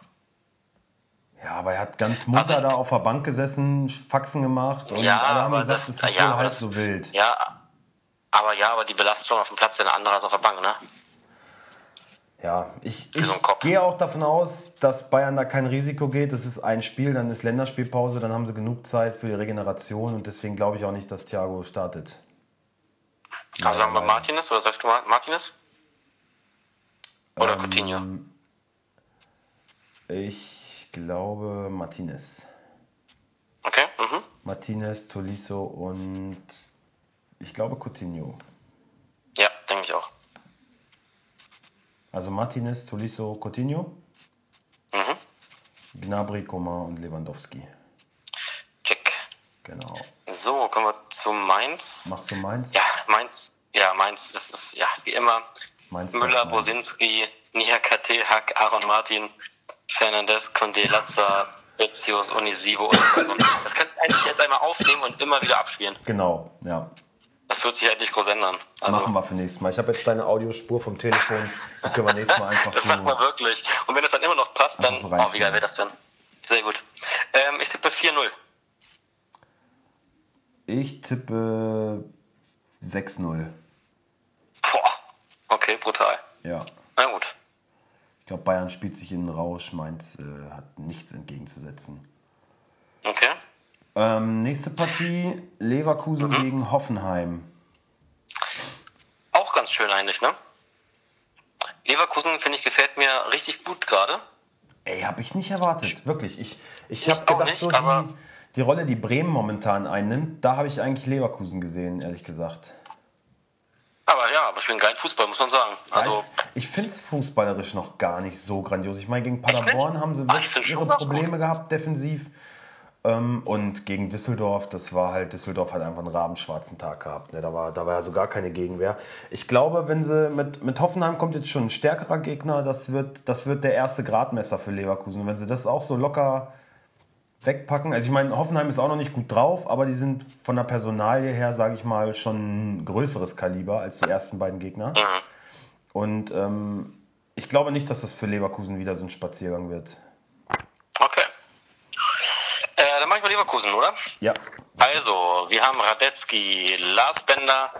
Ja, aber er hat ganz munter also da auf der Bank gesessen, Faxen gemacht und ja, alle haben gesagt, das, es ist ja, wohl halb so wild. Ja, aber ja, aber die Belastung auf dem Platz ist eine andere als auf der Bank, ne? Ja, ich, ich gehe auch davon aus, dass Bayern da kein Risiko geht. Das ist ein Spiel, dann ist Länderspielpause, dann haben sie genug Zeit für die Regeneration und deswegen glaube ich auch nicht, dass Thiago startet. Also sagen wir Martinez oder sagst du Martinez? Oder ähm, Coutinho? Ich glaube Martinez. Okay. Mhm. Martinez, Tolisso und ich glaube Coutinho. Ja, denke ich auch. Also Martinez, Tolisso, Coutinho. Mhm. Gnabry, Coman und Lewandowski. Check. Genau. So, kommen wir zu Mainz. Machst du Mainz? Ja, Mainz. Ja, Mainz ist es, ja, wie immer. Mainz Müller, Bosinski, Niakate, Hack, Aaron Martin, Fernandes, Condé, Latza, Bezius, Onisivo und so. Das kannst du eigentlich jetzt einmal aufnehmen und immer wieder abspielen. Genau, ja. Das wird sich halt nicht groß ändern. Also, machen wir für nächstes Mal. Ich habe jetzt deine Audiospur vom Telefon. Die können wir nächstes Mal einfach Das so macht man wirklich. Und wenn es dann immer noch passt, dann. So oh, wie geil wäre das denn? Sehr gut. Ähm, ich tippe 4-0. Ich tippe 6-0. Boah. Okay, brutal. Ja. Na gut. Ich glaube, Bayern spielt sich in den Rausch. Mainz äh, hat nichts entgegenzusetzen. Okay. Ähm, nächste Partie, Leverkusen mhm. gegen Hoffenheim. Auch ganz schön eigentlich, ne? Leverkusen, finde ich, gefällt mir richtig gut gerade. Ey, habe ich nicht erwartet, wirklich. Ich, ich habe gedacht, nicht, so die, die Rolle, die Bremen momentan einnimmt, da habe ich eigentlich Leverkusen gesehen, ehrlich gesagt. Aber ja, aber spielen geilen Fußball, muss man sagen. Also, ich, ich finde es fußballerisch noch gar nicht so grandios. Ich meine, gegen Paderborn haben sie ah, wirklich ihre Probleme gehabt, defensiv. Ähm, und gegen Düsseldorf, das war halt, Düsseldorf hat einfach einen rabenschwarzen Tag gehabt. Ne? Da, war, da war ja so gar keine Gegenwehr. Ich glaube, wenn sie mit, mit Hoffenheim kommt jetzt schon ein stärkerer Gegner, das wird, das wird der erste Gradmesser für Leverkusen. Und wenn sie das auch so locker wegpacken, also ich meine, Hoffenheim ist auch noch nicht gut drauf, aber die sind von der Personalie her, sage ich mal, schon ein größeres Kaliber als die ersten beiden Gegner. Und ähm, ich glaube nicht, dass das für Leverkusen wieder so ein Spaziergang wird. Äh, dann mache ich mal Leverkusen, oder? Ja. Also, wir haben Radetzky, Lars Bender.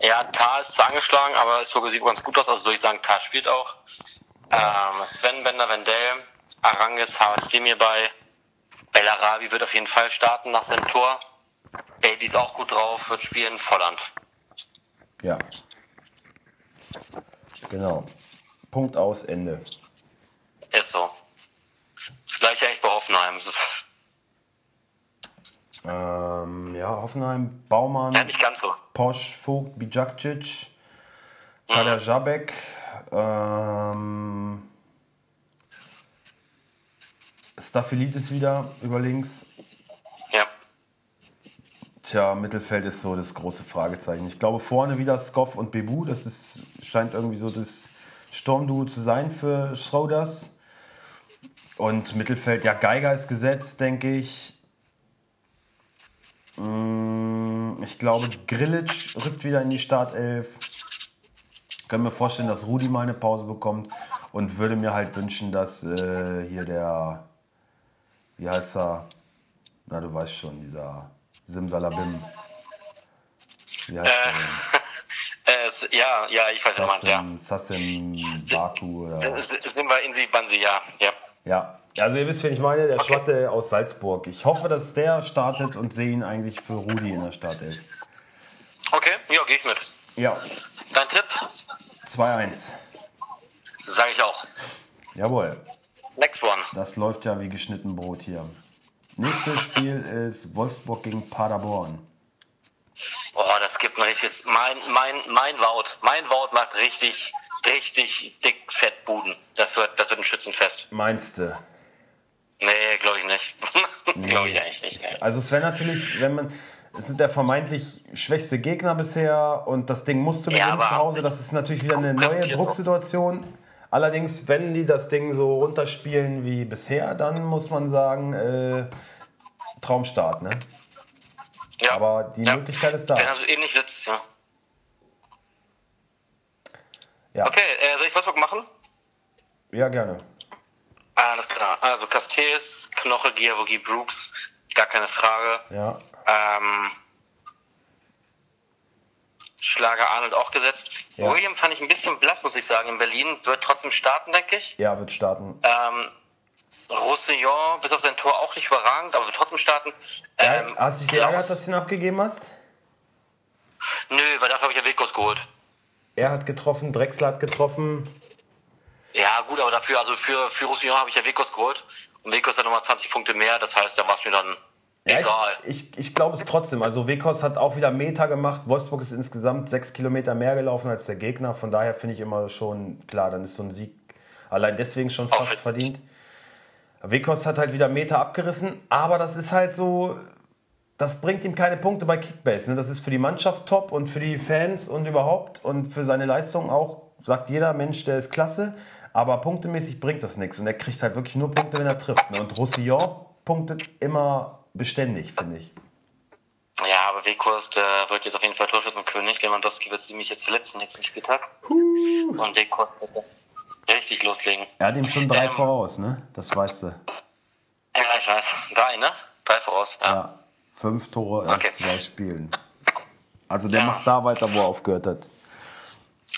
Ja, Tal ist zwar angeschlagen, aber es sieht ganz gut aus. Also würde ich sagen, Tal spielt auch. Ähm, Sven Bender, Wendell, Arangis, Harald mir bei. Bellarabi wird auf jeden Fall starten nach seinem Tor. Baby ist auch gut drauf, wird spielen. Volland. Ja. Genau. Punkt aus, Ende. Ist so. Das gleiche eigentlich bei Hoffenheim. Es ist ähm, ja, Hoffenheim, Baumann, ja, nicht ganz so. Posch, Vogt, Bijakcic, Kader mhm. Jabek, ähm, Staphylidis wieder über links. Ja. Tja, Mittelfeld ist so das große Fragezeichen. Ich glaube vorne wieder Skoff und Bebu. Das ist, scheint irgendwie so das Sturmduo zu sein für Schroders. Und Mittelfeld, ja, Geiger ist gesetzt, denke ich. Mm, ich glaube, Grillitsch rückt wieder in die Startelf. Ich kann mir vorstellen, dass Rudi mal eine Pause bekommt und würde mir halt wünschen, dass äh, hier der, wie heißt er? Na, du weißt schon, dieser Simsalabim. Wie heißt äh, der? Äh, ja, ja, ich weiß, was du meinst, ja. Sassim Baku oder. Sind wir in Sie, Bansi, ja. Ja. Ja, also ihr wisst, wen ich meine, der. Schwatte aus Salzburg. Ich hoffe, dass der startet und sehe ihn eigentlich für Rudi in der Startelf. Okay, ja, gehe ich mit. Ja. Dein Tipp? 2-1. Sage ich auch. Jawohl. Next one. Das läuft ja wie geschnitten Brot hier. Nächstes Spiel ist Wolfsburg gegen Paderborn. Oh, das gibt ein richtiges. Mein, mein, mein Wout. Mein Wout macht richtig richtig dick Fettbuden. Das wird, das wird ein Schützenfest. Meinst du? Nee, glaube ich nicht. nee. glaube ich eigentlich nicht. Nee. Also es wäre natürlich, wenn man. Es ist der vermeintlich schwächste Gegner bisher und das Ding musst du gewinnen ja, zu Hause. Das ist natürlich wieder eine neue Drucksituation. Allerdings, wenn die das Ding so runterspielen wie bisher, dann muss man sagen, äh, Traumstart, ne? Ja. Aber die ja. Möglichkeit ist da. Ja, also ähnlich letztes Jahr. Ja. Okay, äh, soll ich Wolfsburg machen? Ja, gerne. Alles klar. Also Castells, Knoche, Giavogi, Brooks, gar keine Frage. Ja. Ähm, Schlager Arnold auch gesetzt. Ja. William fand ich ein bisschen blass, muss ich sagen, in Berlin. Wird trotzdem starten, denke ich. Ja, wird starten. Ähm, Roussillon, bis auf sein Tor auch nicht überragend, aber wird trotzdem starten. Ähm, ja, hast du dich geärgert, dass du ihn abgegeben hast? Nö, weil dafür habe ich ja Wekos geholt. Er hat getroffen, Drexler hat getroffen. Ja, gut, aber dafür, also für, für Roussillon habe ich ja Wekos geholt. Und Wekos hat nochmal 20 Punkte mehr, das heißt, da war es mir dann ja, egal. Ich, ich, ich glaube es trotzdem. Also Wekos hat auch wieder Meter gemacht. Wolfsburg ist insgesamt sechs Kilometer mehr gelaufen als der Gegner. Von daher finde ich immer schon, klar, dann ist so ein Sieg allein deswegen schon fast verdient. Wekos hat halt wieder Meter abgerissen, aber das ist halt so, das bringt ihm keine Punkte bei Kickbase. Ne? Das ist für die Mannschaft top und für die Fans und überhaupt und für seine Leistung auch, sagt jeder Mensch, der ist klasse. Aber punktemäßig bringt das nichts. Und er kriegt halt wirklich nur Punkte, wenn er trifft. Ne? Und Roussillon punktet immer beständig, finde ich. Ja, aber Wekos, der wird jetzt auf jeden Fall Torschützenkönig. Lewandowski wird nämlich jetzt verletzt nächsten Spieltag. Huh. Und Wekos wird richtig loslegen. Er hat ihm schon drei ähm, voraus, ne? Das weißt du. Ja, ich weiß. Drei, ne? Drei voraus, ja. ja. Fünf Tore okay. aus zwei Spielen. Also der ja. macht da weiter, wo er aufgehört hat.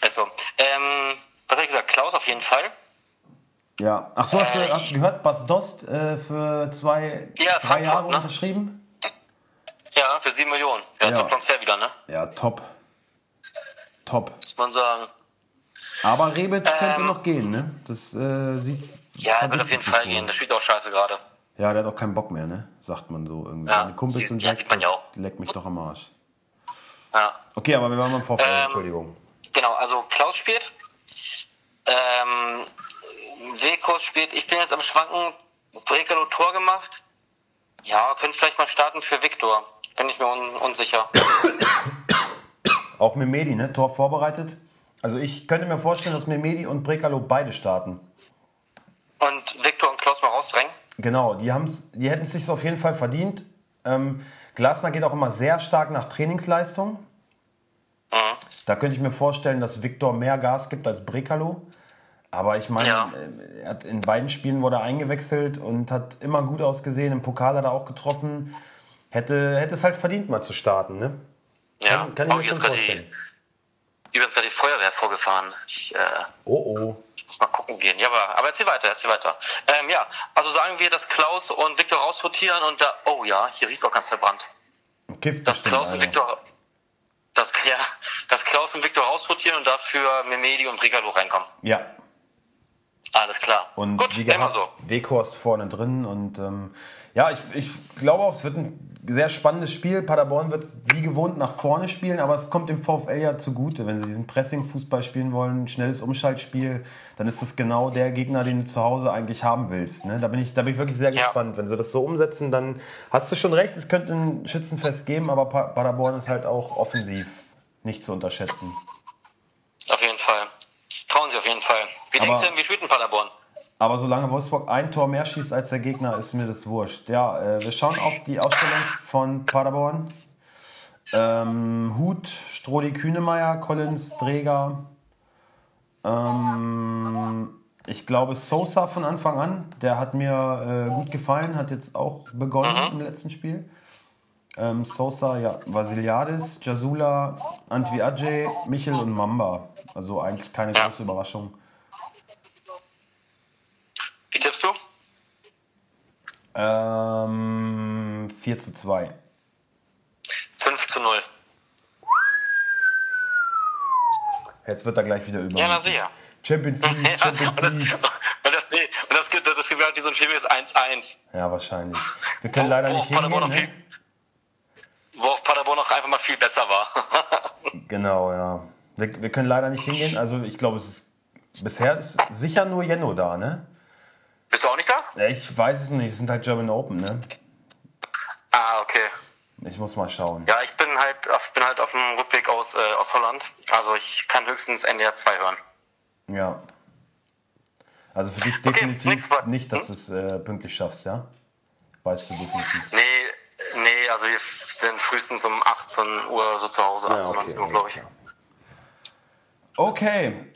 Also, ähm, was habe ich gesagt? Klaus auf jeden Fall. Ja. Ach so, hast, äh, du, hast du gehört, Bas Dost äh, für zwei, ja, drei Jahre ne? unterschrieben? Ja, für sieben Millionen. Ja, ja. Top-Transfer wieder, ne? Ja, top. Top. Muss man sagen. Aber Rebic ähm, könnte noch gehen, ne? Das äh, sieht. Ja, er wird auf jeden Fall gehen. Das spielt auch scheiße gerade. Ja, der hat auch keinen Bock mehr, ne? Sagt man so irgendwie. Ja, Seine Kumpels und Jack, ja leckt mich doch am Arsch. Ja. Okay, aber wir waren beim Vorfall, ähm, Entschuldigung. Genau, also Klaus spielt. Ähm, Wekos spielt. Ich bin jetzt am Schwanken. Brekalo Tor gemacht. Ja, könnte vielleicht mal starten für Viktor. Bin ich mir un unsicher. Auch mit Medi, ne? Tor vorbereitet. Also ich könnte mir vorstellen, dass Memedi und Brekalo beide starten. Und Viktor und Klaus mal rausdrängen? Genau, die, die hätten es sich auf jeden Fall verdient. Ähm, Glasner geht auch immer sehr stark nach Trainingsleistung. Mhm. Da könnte ich mir vorstellen, dass Viktor mehr Gas gibt als Brekalo. Aber ich meine, ja. Äh, er hat in beiden Spielen wurde er eingewechselt und hat immer gut ausgesehen. Im Pokal hat er auch getroffen. Hätte, hätte es halt verdient, mal zu starten, ne? Ja, kann, kann ich mir schon vorstellen. Die übrigens gerade die Feuerwehr vorgefahren. Ich, äh, oh oh. Ich muss mal gucken gehen. Ja, aber, aber erzähl weiter, erzähl weiter. Ähm, ja, also sagen wir, dass Klaus und Viktor rausrotieren und da, oh ja, hier riecht auch ganz verbrannt. Gift dass Klaus und Viktor, dass, ja, dass Klaus und Viktor rausrotieren und dafür Memedi und Brigalo reinkommen. Ja. Alles klar. Und Gut, wie gehabt, immer so. Weghorst vorne drin und ähm, ja, ich, ich glaube auch, es wird ein sehr spannendes Spiel. Paderborn wird wie gewohnt nach vorne spielen, aber es kommt dem VfL ja zugute. Wenn sie diesen Pressing-Fußball spielen wollen, schnelles Umschaltspiel, dann ist das genau der Gegner, den du zu Hause eigentlich haben willst. Ne? Da, bin ich, da bin ich wirklich sehr ja. gespannt. Wenn sie das so umsetzen, dann hast du schon recht, es könnte ein Schützenfest geben, aber Paderborn ist halt auch offensiv nicht zu unterschätzen. Auf jeden Fall. Trauen sie auf jeden Fall. Wie aber, denkst du denn, wie spielt denn Paderborn? Aber solange Wolfsburg ein Tor mehr schießt als der Gegner, ist mir das wurscht. Ja, äh, wir schauen auf die Ausstellung von Paderborn. Ähm, Hut, Strodi Kühnemeier, Collins, Dreger. Ähm, ich glaube Sosa von Anfang an. Der hat mir äh, gut gefallen, hat jetzt auch begonnen mhm. im letzten Spiel. Ähm, Sosa, ja, Vasiliadis, Jasula, Antwi Ajay, Michel und Mamba. Also eigentlich keine große Überraschung. Wie tippst du? Ähm, 4 zu 2. 5 zu 0. Jetzt wird er gleich wieder über. Ja, na sicher. Champions League, Champions League. und das, nee, und das, das, das gibt halt so ein ist 1-1. Ja, wahrscheinlich. Wir können wo, leider wo nicht hingehen. Ne? Viel, wo auch Paderborn noch einfach mal viel besser war. genau, ja. Wir, wir können leider nicht hingehen. Also ich glaube, es ist bisher ist sicher nur Jenno da, ne? Bist du auch nicht da? Ja, Ich weiß es nicht, es sind halt German Open, ne? Okay. Ich muss mal schauen. Ja, ich bin halt auf, bin halt auf dem Rückweg aus, äh, aus Holland. Also ich kann höchstens NDR 2 hören. Ja. Also für dich Okay, definitiv nächstes Mal. nicht, dass du es äh, pünktlich schaffst, ja? Weißt du definitiv. Nee, nee, also wir sind frühestens um 18 Uhr so zu Hause, 18, 19 Uhr, glaube ich. Okay,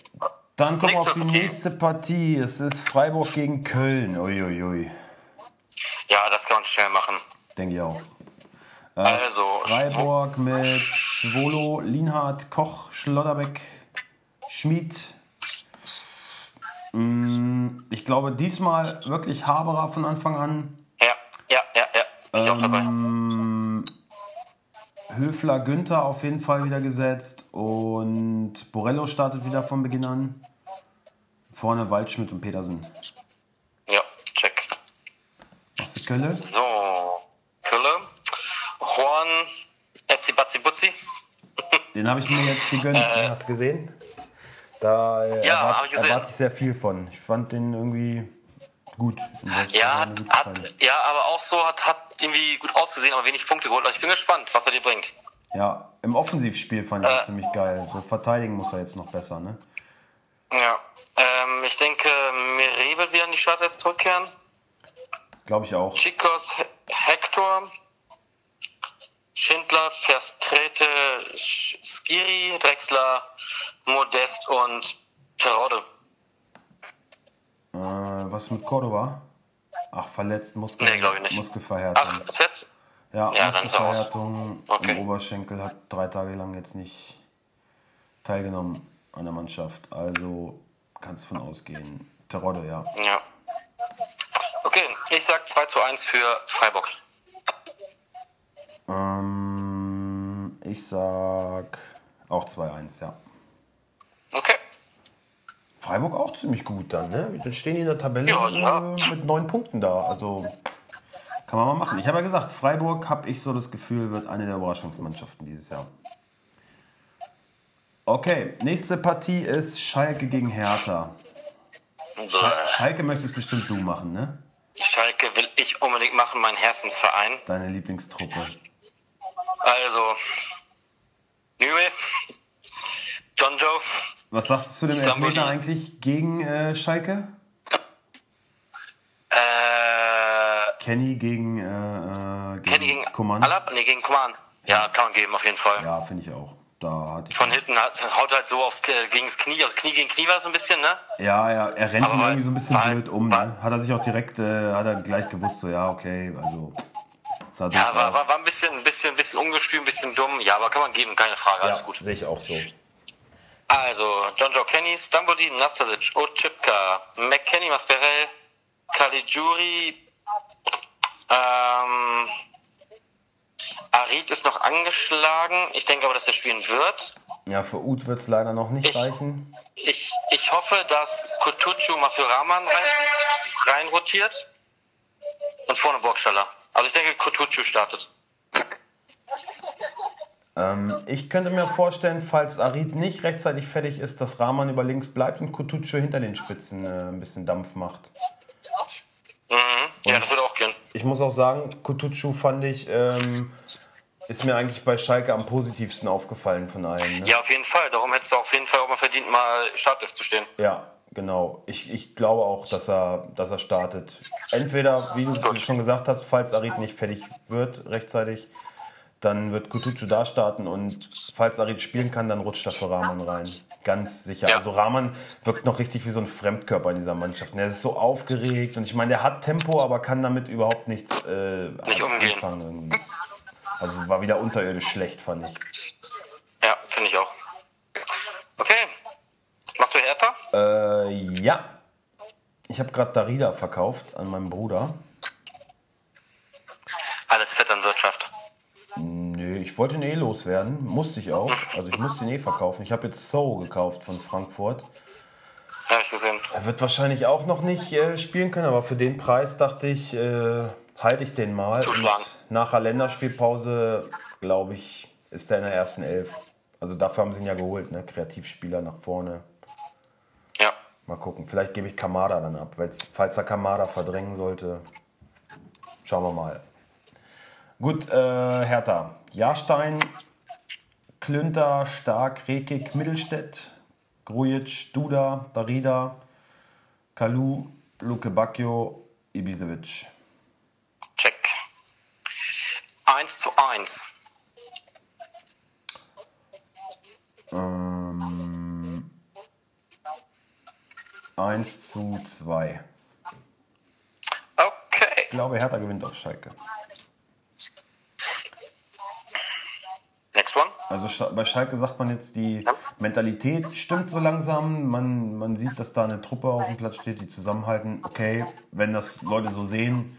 dann kommen wir auf die Partie. nächste Partie. Es ist Freiburg gegen Köln. Uiuiui, Ja, das kann man schnell machen. denke ich auch. Also, Freiburg mit Schwolo, Lienhardt, Koch, Schlotterbeck, Schmid. Mm, Ich glaube, diesmal wirklich Haberer von Anfang an. ja, ja, ja, ja, bin ich auch dabei. Ähm, Höfler, Günther auf jeden Fall wieder gesetzt. Und Borello startet wieder von Beginn an. Vorne Waldschmidt und Petersen. Ja, check. Was ist Kölle? So, Kölle, Horn, Etzi Batzi Butzi. Den habe ich mir jetzt gegönnt. Hast du gesehen? Da äh, Ja, erwart- ich gesehen. erwarte ich sehr viel von. Ich fand den irgendwie gut. Ja, hat, hat, ja, aber auch so hat, hat irgendwie gut ausgesehen, aber wenig Punkte geholt. Also ich bin gespannt, was er dir bringt. ja, im Offensivspiel fand ich Äh. ziemlich geil. So verteidigen muss er jetzt noch besser, ne? Ja, ähm, ich denke, Mire wird wieder in die Startelf zurückkehren. Glaube ich auch. Chicos, He- Hector, Schindler, Verstrete, Skiri, Drexler, Modest und Terodde. Äh, was mit Cordoba? Ach, verletzt, Muskel, Nee, glaub ich nicht. Muskelverhärtung. Ach, ist jetzt? ja, ja, er. Muskelverhärtung Okay. im Oberschenkel hat drei Tage lang jetzt nicht teilgenommen an der Mannschaft. Also kannst von ausgehen. Terodde, ja. Ja. Okay, ich sag 2 zu 1 für Freiburg. Ähm, ich sag auch 2-1, ja. Okay. Freiburg auch ziemlich gut dann, ne? Dann stehen die in der Tabelle Ja, ja. äh, mit neun Punkten da. Also kann man mal machen. Ich habe ja gesagt, Freiburg, habe ich so das Gefühl, wird eine der Überraschungsmannschaften dieses Jahr. Okay, nächste Partie ist Schalke gegen Hertha. Sch- Schalke möchtest bestimmt du machen, ne? Schalke will ich unbedingt machen, mein Herzensverein. Deine Lieblingstruppe. Also, Nüwe, John Joe, Was sagst du zu dem Stamboli. Elfmeter eigentlich gegen äh, Schalke? äh, Kenny gegen, äh, äh, gegen, Kenny gegen Coman? Alab? Nee, gegen Kuman. Ja, kann man geben, auf jeden Fall. Ja, finde ich auch. Da ich Von hinten hat, haut halt so aufs äh, gegens Knie, also Knie gegen Knie war so ein bisschen, ne? Ja, ja, er rennt Aber irgendwie so ein bisschen blöd um. Ne? Hat er sich auch direkt, äh, hat er gleich gewusst, so ja, okay, also. Doof Ja, war, war, war ein bisschen, ein bisschen, ein bisschen ungestüm, ein bisschen dumm. Ja, aber kann man geben, keine Frage, alles ja, gut. Sehe ich auch so. Also, John Joe Kenny, Stamboli, Nastasic, Ochipka, McKenny, Mascarell, Caligiuri, ähm, Arid ist noch angeschlagen. Ich denke aber, dass er spielen wird. Ja, für Uth wird es leider noch nicht Ich- reichen. Ich, ich hoffe, dass Kutucu mal für Rahman rein, reinrotiert und vorne Burgstaller. Also ich denke, Kutucu startet. Ähm, ich könnte mir vorstellen, falls Arid nicht rechtzeitig fertig ist, dass Rahman über links bleibt und Kutucu hinter den Spitzen äh, ein bisschen Dampf macht. Mhm. Ja, das würde auch gehen. Ich muss auch sagen, Kutucu fand ich, ähm, ist mir eigentlich bei Schalke am positivsten aufgefallen von allen. Ne? Ja, auf jeden Fall. Darum hättest du auf jeden Fall auch mal verdient, mal Startelf zu stehen. Ja, genau. Ich, ich glaube auch, dass er, dass er startet. Entweder, wie du schon gesagt hast, falls Arid nicht fertig wird rechtzeitig, dann wird Kutucu da starten und falls Arid spielen kann, dann rutscht er für Rahman rein. Ganz sicher. Ja. Also Rahman wirkt noch richtig wie so ein Fremdkörper in dieser Mannschaft. Er ist so aufgeregt und ich meine, der hat Tempo, aber kann damit überhaupt nichts äh, Nicht anfangen. Also war wieder unterirdisch schlecht, fand ich. Ja, finde ich auch. Okay. Machst du Hertha? Äh, ja. Ich habe gerade Darida verkauft an meinen Bruder. Alles Vetternwirtschaft. Nö, ich wollte ihn eh loswerden. Musste ich auch. Also ich musste ihn eh verkaufen. Ich habe jetzt So gekauft von Frankfurt. Ja, hab ich gesehen. Er wird wahrscheinlich auch noch nicht äh, spielen können, aber für den Preis dachte ich, äh, halte ich den mal. Zuschlagen. Und nach der Länderspielpause, glaube ich, ist er in der ersten Elf. Also dafür haben sie ihn ja geholt, ne? Kreativspieler nach vorne. Mal gucken. Vielleicht gebe ich Kamada dann ab, falls er Kamada verdrängen sollte. Schauen wir mal. Gut, äh, Hertha. Jahrstein, Klünter, Stark, Rekik, Mittelstädt, Grujic, Duda, Darida, Kalu, Luke Bacchio, Ibisevic. Check. 1 zu 1. Ähm, 1 zu 2. Okay. Ich glaube, Hertha gewinnt auf Schalke. Next one. Also bei Schalke sagt man jetzt, die Mentalität stimmt so langsam. Man, man sieht, dass da eine Truppe auf dem Platz steht, die zusammenhalten. Okay, wenn das Leute so sehen,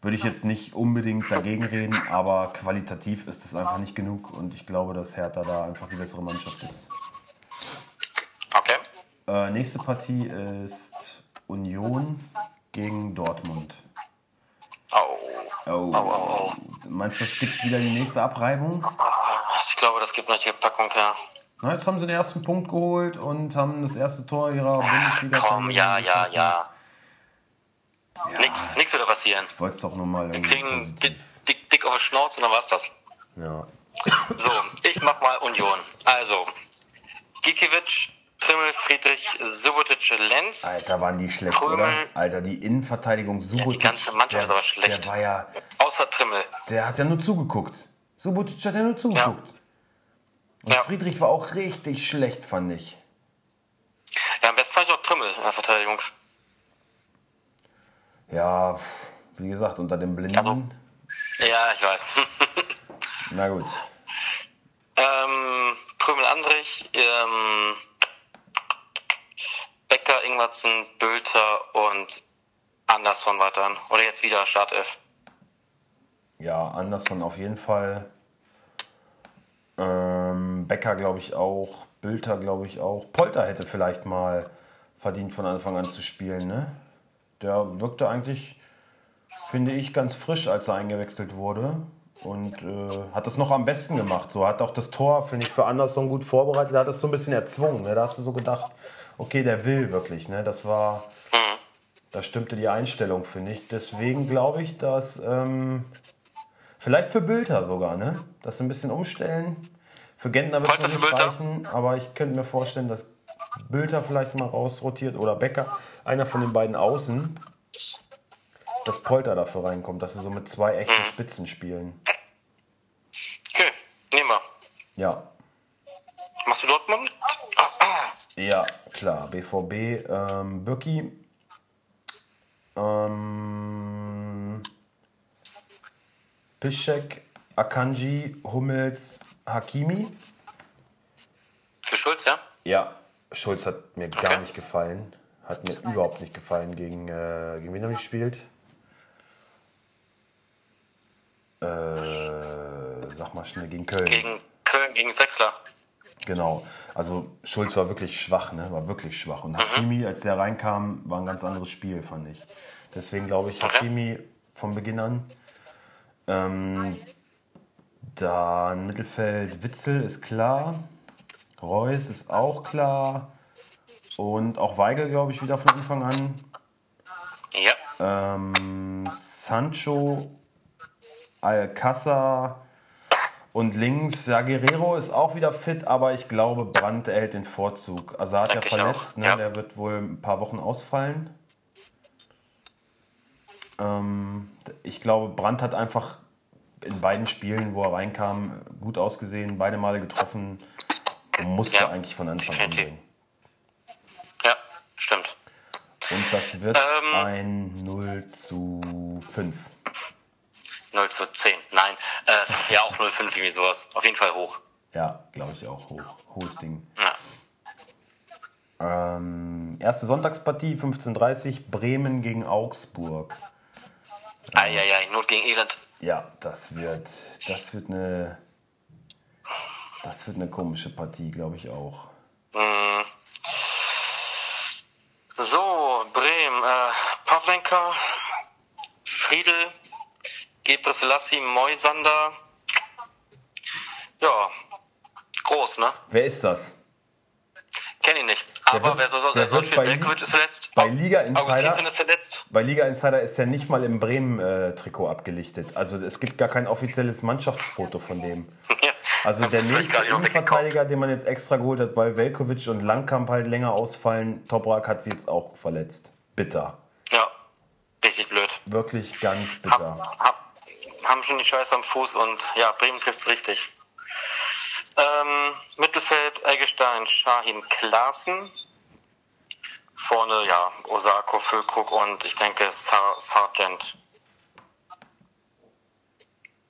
würde ich jetzt nicht unbedingt dagegen reden, aber qualitativ ist es einfach nicht genug und ich glaube, dass Hertha da einfach die bessere Mannschaft ist. Äh, nächste Partie ist Union gegen Dortmund. Oh. Oh, Oh, oh, Meinst du, es gibt wieder die nächste Abreibung? Ich glaube, das gibt noch die Packung, ja. Na, jetzt haben sie den ersten Punkt geholt und haben das erste Tor ihrer bundesliga Komm, ja, ja, ja. Nix, nix wird passieren. Ich wollte es doch nur mal Wir kriegen dick, dick, dick auf die Schnauze und dann war's das. Ja. So, ich mach mal Union. Also, Gikiewicz, Trimmel, Friedrich, Subotic, Lenz. Alter, waren die schlecht, Prömel. oder? Alter, die Innenverteidigung Subotic. ganze Mannschaft der, ist aber schlecht. Der war ja, Außer Trimmel. der hat ja nur zugeguckt. Subotic hat ja nur zugeguckt. Und Ja. Friedrich war auch richtig schlecht, fand ich. Ja, am besten fand ich auch Trimmel in der Verteidigung. Ja, wie gesagt, unter dem Blinden. Also- Ja, ich weiß. Na gut. ähm, Prömel, Andrich, ähm, Becker, Ingwertsen, Bülter und Andersson weiterhin. Oder jetzt wieder Startelf. Ja, Anderson auf jeden Fall. Ähm, Becker glaube ich auch. Bülter glaube ich auch. Polter hätte vielleicht mal verdient von Anfang an zu spielen, ne? Der wirkte eigentlich, finde ich, ganz frisch, als er eingewechselt wurde. Und äh, hat das noch am besten gemacht. So hat auch das Tor, finde ich, für Anderson gut vorbereitet. Er hat es so ein bisschen erzwungen. Ne? Da hast du so gedacht, okay, der will wirklich. Ne? Das war, da stimmte die Einstellung, finde ich. Deswegen glaube ich, dass ähm, Vielleicht für Bülter sogar, ne? Das ein bisschen umstellen. Für Gentner wird es nicht reichen, aber ich könnte mir vorstellen, dass Bülter vielleicht mal rausrotiert oder Becker, einer von den beiden außen, dass Polter dafür reinkommt, dass sie so mit zwei echten Mhm. Spitzen spielen. Okay, nehmen wir. Ja, Machst du Dortmund? Ja, klar. BVB, ähm, Bürki, ähm, Piszczek, Akanji, Hummels, Hakimi. Für Schulz, ja? Ja, Schulz hat mir gar Okay. nicht gefallen. Hat mir überhaupt nicht gefallen gegen, äh, gegen wen haben die gespielt? Äh, sag mal schnell, gegen Köln. Gegen Köln, gegen Sechsler. Genau. Also Schulz war wirklich schwach, ne? War wirklich schwach. Mhm. Und Hakimi, als der reinkam, war ein ganz anderes Spiel, fand ich. Deswegen glaube ich. Hakimi von Beginn an. Ähm, dann Mittelfeld Witzel ist klar. Reus ist auch klar. Und auch Weigel, glaube ich, wieder von Anfang an. Ja. Ähm, Sancho, Alcázar und links, ja, Guerrero ist auch wieder fit, aber ich glaube, Brandt erhält den Vorzug. Also er hat Denke ich ja verletzt, ne? ja. der wird wohl ein paar Wochen ausfallen. Ähm, ich glaube, Brandt hat einfach in beiden Spielen, wo er reinkam, gut ausgesehen, beide Male getroffen. Musste Ja, eigentlich von Anfang an gehen. Ja, stimmt. Und das wird Ähm. ein 0 zu 5. 0 zu 10. Nein. Äh, ja, auch 0,5 irgendwie sowas. Auf jeden Fall hoch. Ja, glaube ich auch. Hoch. Hohes Ding. Ja. Ähm, erste Sonntagspartie, 15.30 Bremen gegen Augsburg. Eieiei, Not gegen Elend. Ja, das wird, das wird eine, das wird eine komische Partie, glaube ich auch. Mm. So, Bremen. Äh, Pavlenka, Friedel, Gebre Selassie, Moisander. Ja, groß, ne? Wer ist das? Kenn ihn nicht. Aber wer soll, wer soll spielen? Belkovic ist verletzt. Bei Liga Insider, ist verletzt. Bei Liga Insider ist er nicht mal im Bremen-Trikot abgelichtet. Also es gibt gar kein offizielles Mannschaftsfoto von dem. Ja, also der nächste Innenverteidiger, den man jetzt extra geholt hat, weil Velkovic und Langkamp halt länger ausfallen, Toprak hat sie jetzt auch verletzt. Bitter. Ja, richtig blöd. Wirklich ganz bitter. Hab, hab, haben schon die Scheiße am Fuß und ja, Bremen trifft's richtig. Ähm, Mittelfeld Eggestein, Shahin Klaassen. Vorne, ja, Osako, Füllkrug und ich denke Sar Sargent.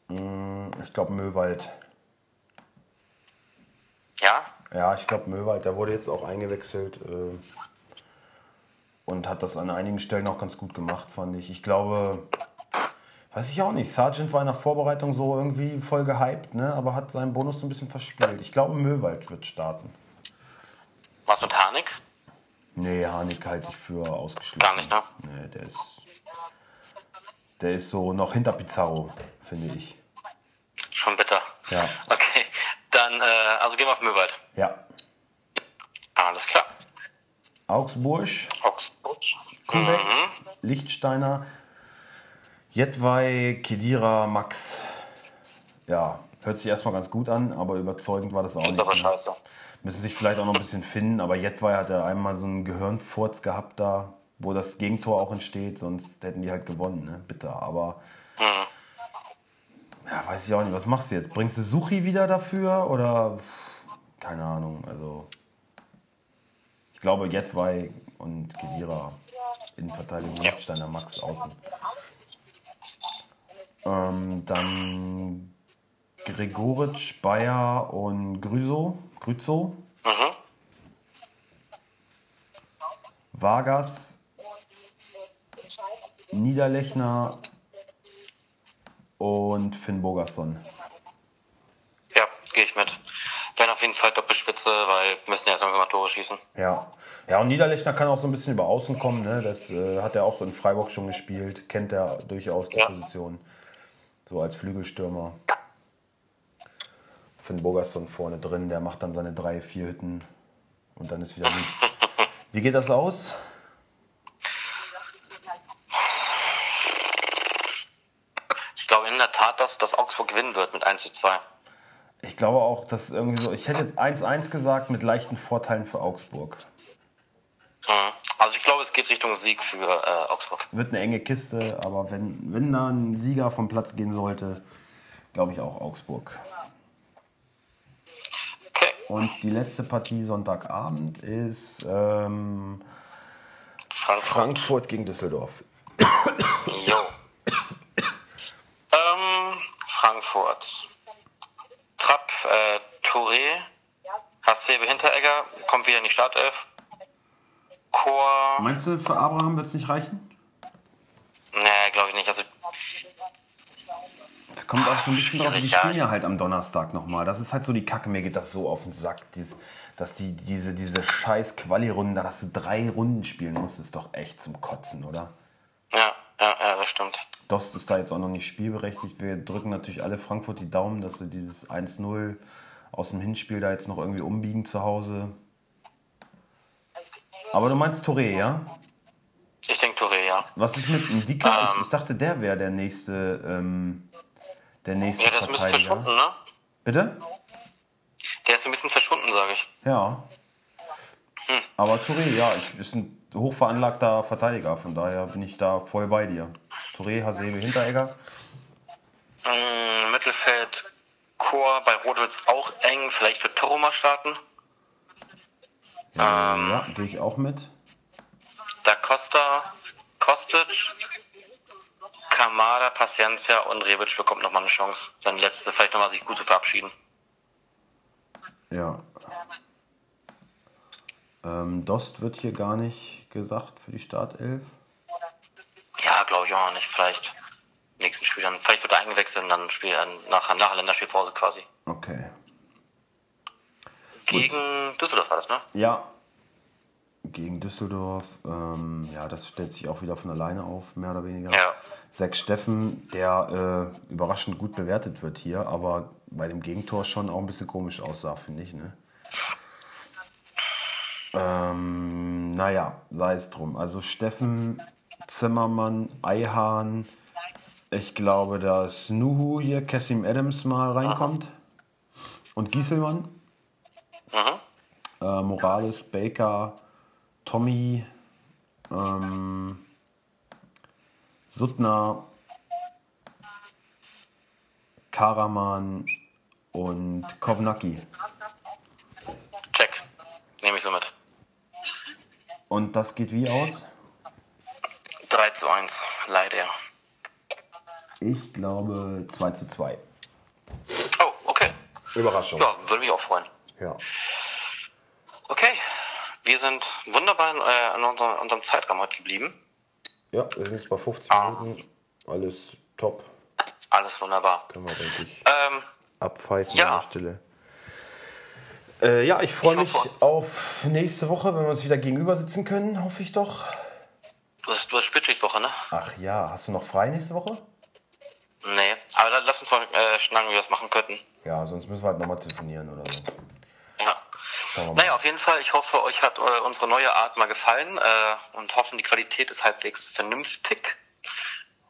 Mm, ich glaube Möwald. Ja? Ja, ich glaube Möwald, der wurde jetzt auch eingewechselt äh, und hat das an einigen Stellen auch ganz gut gemacht, fand ich. Ich glaube, weiß ich auch nicht, Sargent war in der Vorbereitung so irgendwie voll gehypt, ne? aber hat seinen Bonus so ein bisschen verspielt. Ich glaube, Möwald wird starten. Was mit Harnik? Nee, Harnik halte ich für ausgeschlossen. Gar nicht, ne? Nee, der ist, der ist so noch hinter Pizarro, finde ich. Schon bitter. Ja. Okay, dann, äh, also gehen wir auf Möwald. Ja. Alles klar. Augsburg. Augsburg. Kubek, mhm. Lichtsteiner, Jetwei, Kedira, Max. Ja, hört sich erstmal ganz gut an, aber überzeugend war das auch ist nicht. Ist aber scheiße. Müssen sich vielleicht auch noch ein bisschen finden, aber Jetwei hat ja einmal so einen Gehirnfurz gehabt da, wo das Gegentor auch entsteht, sonst hätten die halt gewonnen, ne? Bitter. Aber mhm. ja, weiß ich auch nicht, was machst du jetzt? Bringst du Suchi wieder dafür oder keine Ahnung, also ich glaube Jetwei und Kedira in Verteidigung ja. Max außen. Ähm, dann Gregoritsch, Bayer und Grüso. Grüzo. Mhm. Vargas, Niederlechner und Finn Bogerson. Ja, gehe ich mit. Werden auf jeden Fall Doppelspitze, weil wir müssen ja jetzt mal Tore schießen. Ja. Ja, und Niederlechner kann auch so ein bisschen über Außen kommen. Ne? Das äh, hat er auch in Freiburg schon gespielt. Kennt er durchaus die ja. Position. So als Flügelstürmer. Finn Bogerson vorne drin, der macht dann seine drei, vier Hütten und dann ist wieder gut. Wie geht das aus? Ich glaube in der Tat, dass das Augsburg gewinnen wird mit 1 zu 2. Ich glaube auch, dass irgendwie so, ich hätte jetzt 1-1 gesagt mit leichten Vorteilen für Augsburg. Mhm. Also ich glaube, es geht Richtung Sieg für äh, Augsburg. Wird eine enge Kiste, aber wenn, wenn da ein Sieger vom Platz gehen sollte, glaube ich auch Augsburg. Und die letzte Partie Sonntagabend ist ähm, Frankfurt. Frankfurt. gegen Düsseldorf. Jo. ähm, Frankfurt. Trapp, äh, Touré, Hasebe Hinteregger, kommt wieder in die Startelf. Chor. Meinst du, für Abraham wird es nicht reichen? Nee, glaube ich nicht. Also es kommt auch so ein bisschen drauf, die spielen ja halt am Donnerstag nochmal. Das ist halt so die Kacke, mir geht das so auf den Sack. Dies, dass die, diese, diese scheiß Quali-Runden, da dass du drei Runden spielen musst, ist doch echt zum Kotzen, oder? Ja, ja, ja, das stimmt. Dost ist da jetzt auch noch nicht spielberechtigt. Wir drücken natürlich alle Frankfurt die Daumen, dass sie dieses 1-0 aus dem Hinspiel da jetzt noch irgendwie umbiegen zu Hause. Aber du meinst Touré, ja? Ich denke Touré, ja. Was ist mit Ndika? Ähm, ich, dachte, der wäre der nächste ähm, der nächste Ja, der ist ein bisschen verschwunden, ne? Bitte? Der ist ein bisschen verschwunden, sage ich. Ja. Hm. Aber Touré, ja, ich, ist ein hochveranlagter Verteidiger, von daher bin ich da voll bei dir. Touré, Hasebe, Hinteregger. Ähm, Mittelfeld, Chor, bei Rot wird es auch eng. Vielleicht wird Toro mal starten. Ja, ähm, ja gehe ich auch mit. Da Costa, Kostic, Kamada, Paciencia und Rebic bekommt nochmal eine Chance, seine letzte, vielleicht nochmal sich gut zu verabschieden. Ja. Ähm, Dost wird hier gar nicht gesagt für die Startelf. Ja, glaube ich auch nicht. Vielleicht nächsten Spiel dann. Vielleicht wird er eingewechselt und dann Spiel, nach, nach der Länderspielpause quasi. Okay. Gegen Gut. Düsseldorf war das, ne? Ja. Gegen Düsseldorf. Ähm, ja, das stellt sich auch wieder von alleine auf, mehr oder weniger. Ja. Zack Steffen, der äh, überraschend gut bewertet wird hier, aber bei dem Gegentor schon auch ein bisschen komisch aussah, finde ich. Ne? Ähm, naja, sei es drum. Also Steffen, Zimmermann, Eihahn. Ich glaube, dass Nuhu hier, Cassim Adams mal reinkommt. Und Gieselmann. Äh, Morales, Baker, Tommy, ähm, Suttner, Karaman und Kovnacki. Check. Nehme ich so mit. Und das geht wie aus? 3 zu 1, leider. Ich glaube 2 zu 2. Oh, okay. Überraschung. Ja, würde mich auch freuen. Ja. Okay. Wir sind wunderbar äh, an unserem, unserem Zeitraum heute geblieben. Ja, wir sind jetzt bei 50 Ah. Minuten. Alles top. Alles wunderbar. Können wir, denke ich, Ähm, abpfeifen ja. an der Stelle. Äh, ja, ich freue Ich mich auf nächste Woche, wenn wir uns wieder gegenüber sitzen können, hoffe ich doch. du hast, du hast Spätschichtwoche, ne? Ach ja, hast du noch frei nächste Woche? Nee. Aber lass uns mal äh, schnacken, wie wir das machen könnten. Ja, sonst müssen wir halt nochmal telefonieren oder so. Ja. Naja, auf jeden Fall, ich hoffe, euch hat äh, unsere neue Art mal gefallen äh, und hoffen, die Qualität ist halbwegs vernünftig.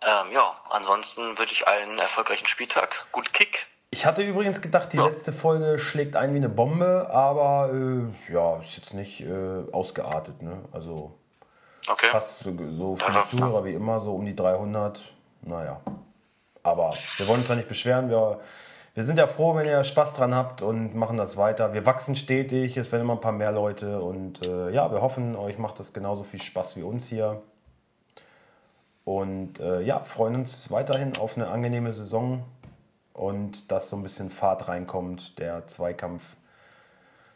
Ähm, ja, ansonsten wünsche ich allen einen erfolgreichen Spieltag. Gut Kick. Ich hatte übrigens gedacht, die Ja. letzte Folge schlägt ein wie eine Bombe, aber äh, ja, ist jetzt nicht äh, ausgeartet. Ne? Also Okay. fast so, so viele ja. Zuhörer wie immer, so um die 300. Naja, aber wir wollen uns da nicht beschweren. Wir, wir sind ja froh, wenn ihr Spaß dran habt und machen das weiter. Wir wachsen stetig, es werden immer ein paar mehr Leute und äh, ja, wir hoffen, euch macht das genauso viel Spaß wie uns hier. Und äh, ja, freuen uns weiterhin auf eine angenehme Saison und dass so ein bisschen Fahrt reinkommt. Der Zweikampf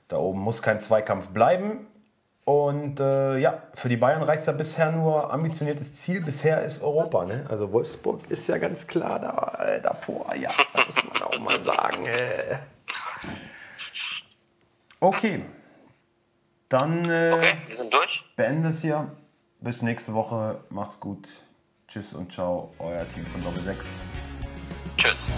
da oben muss kein Zweikampf bleiben. Und äh, ja, für die Bayern reicht es ja bisher nur ambitioniertes Ziel. Bisher ist Europa. Ne? Also Wolfsburg ist ja ganz klar da, äh, davor. Ja, das muss man auch mal sagen. Äh. Okay, dann äh, Okay, wir sind durch. beenden wir es hier. Bis nächste Woche. Macht's gut. Tschüss und ciao. Euer Team von Doppel 6. Tschüss.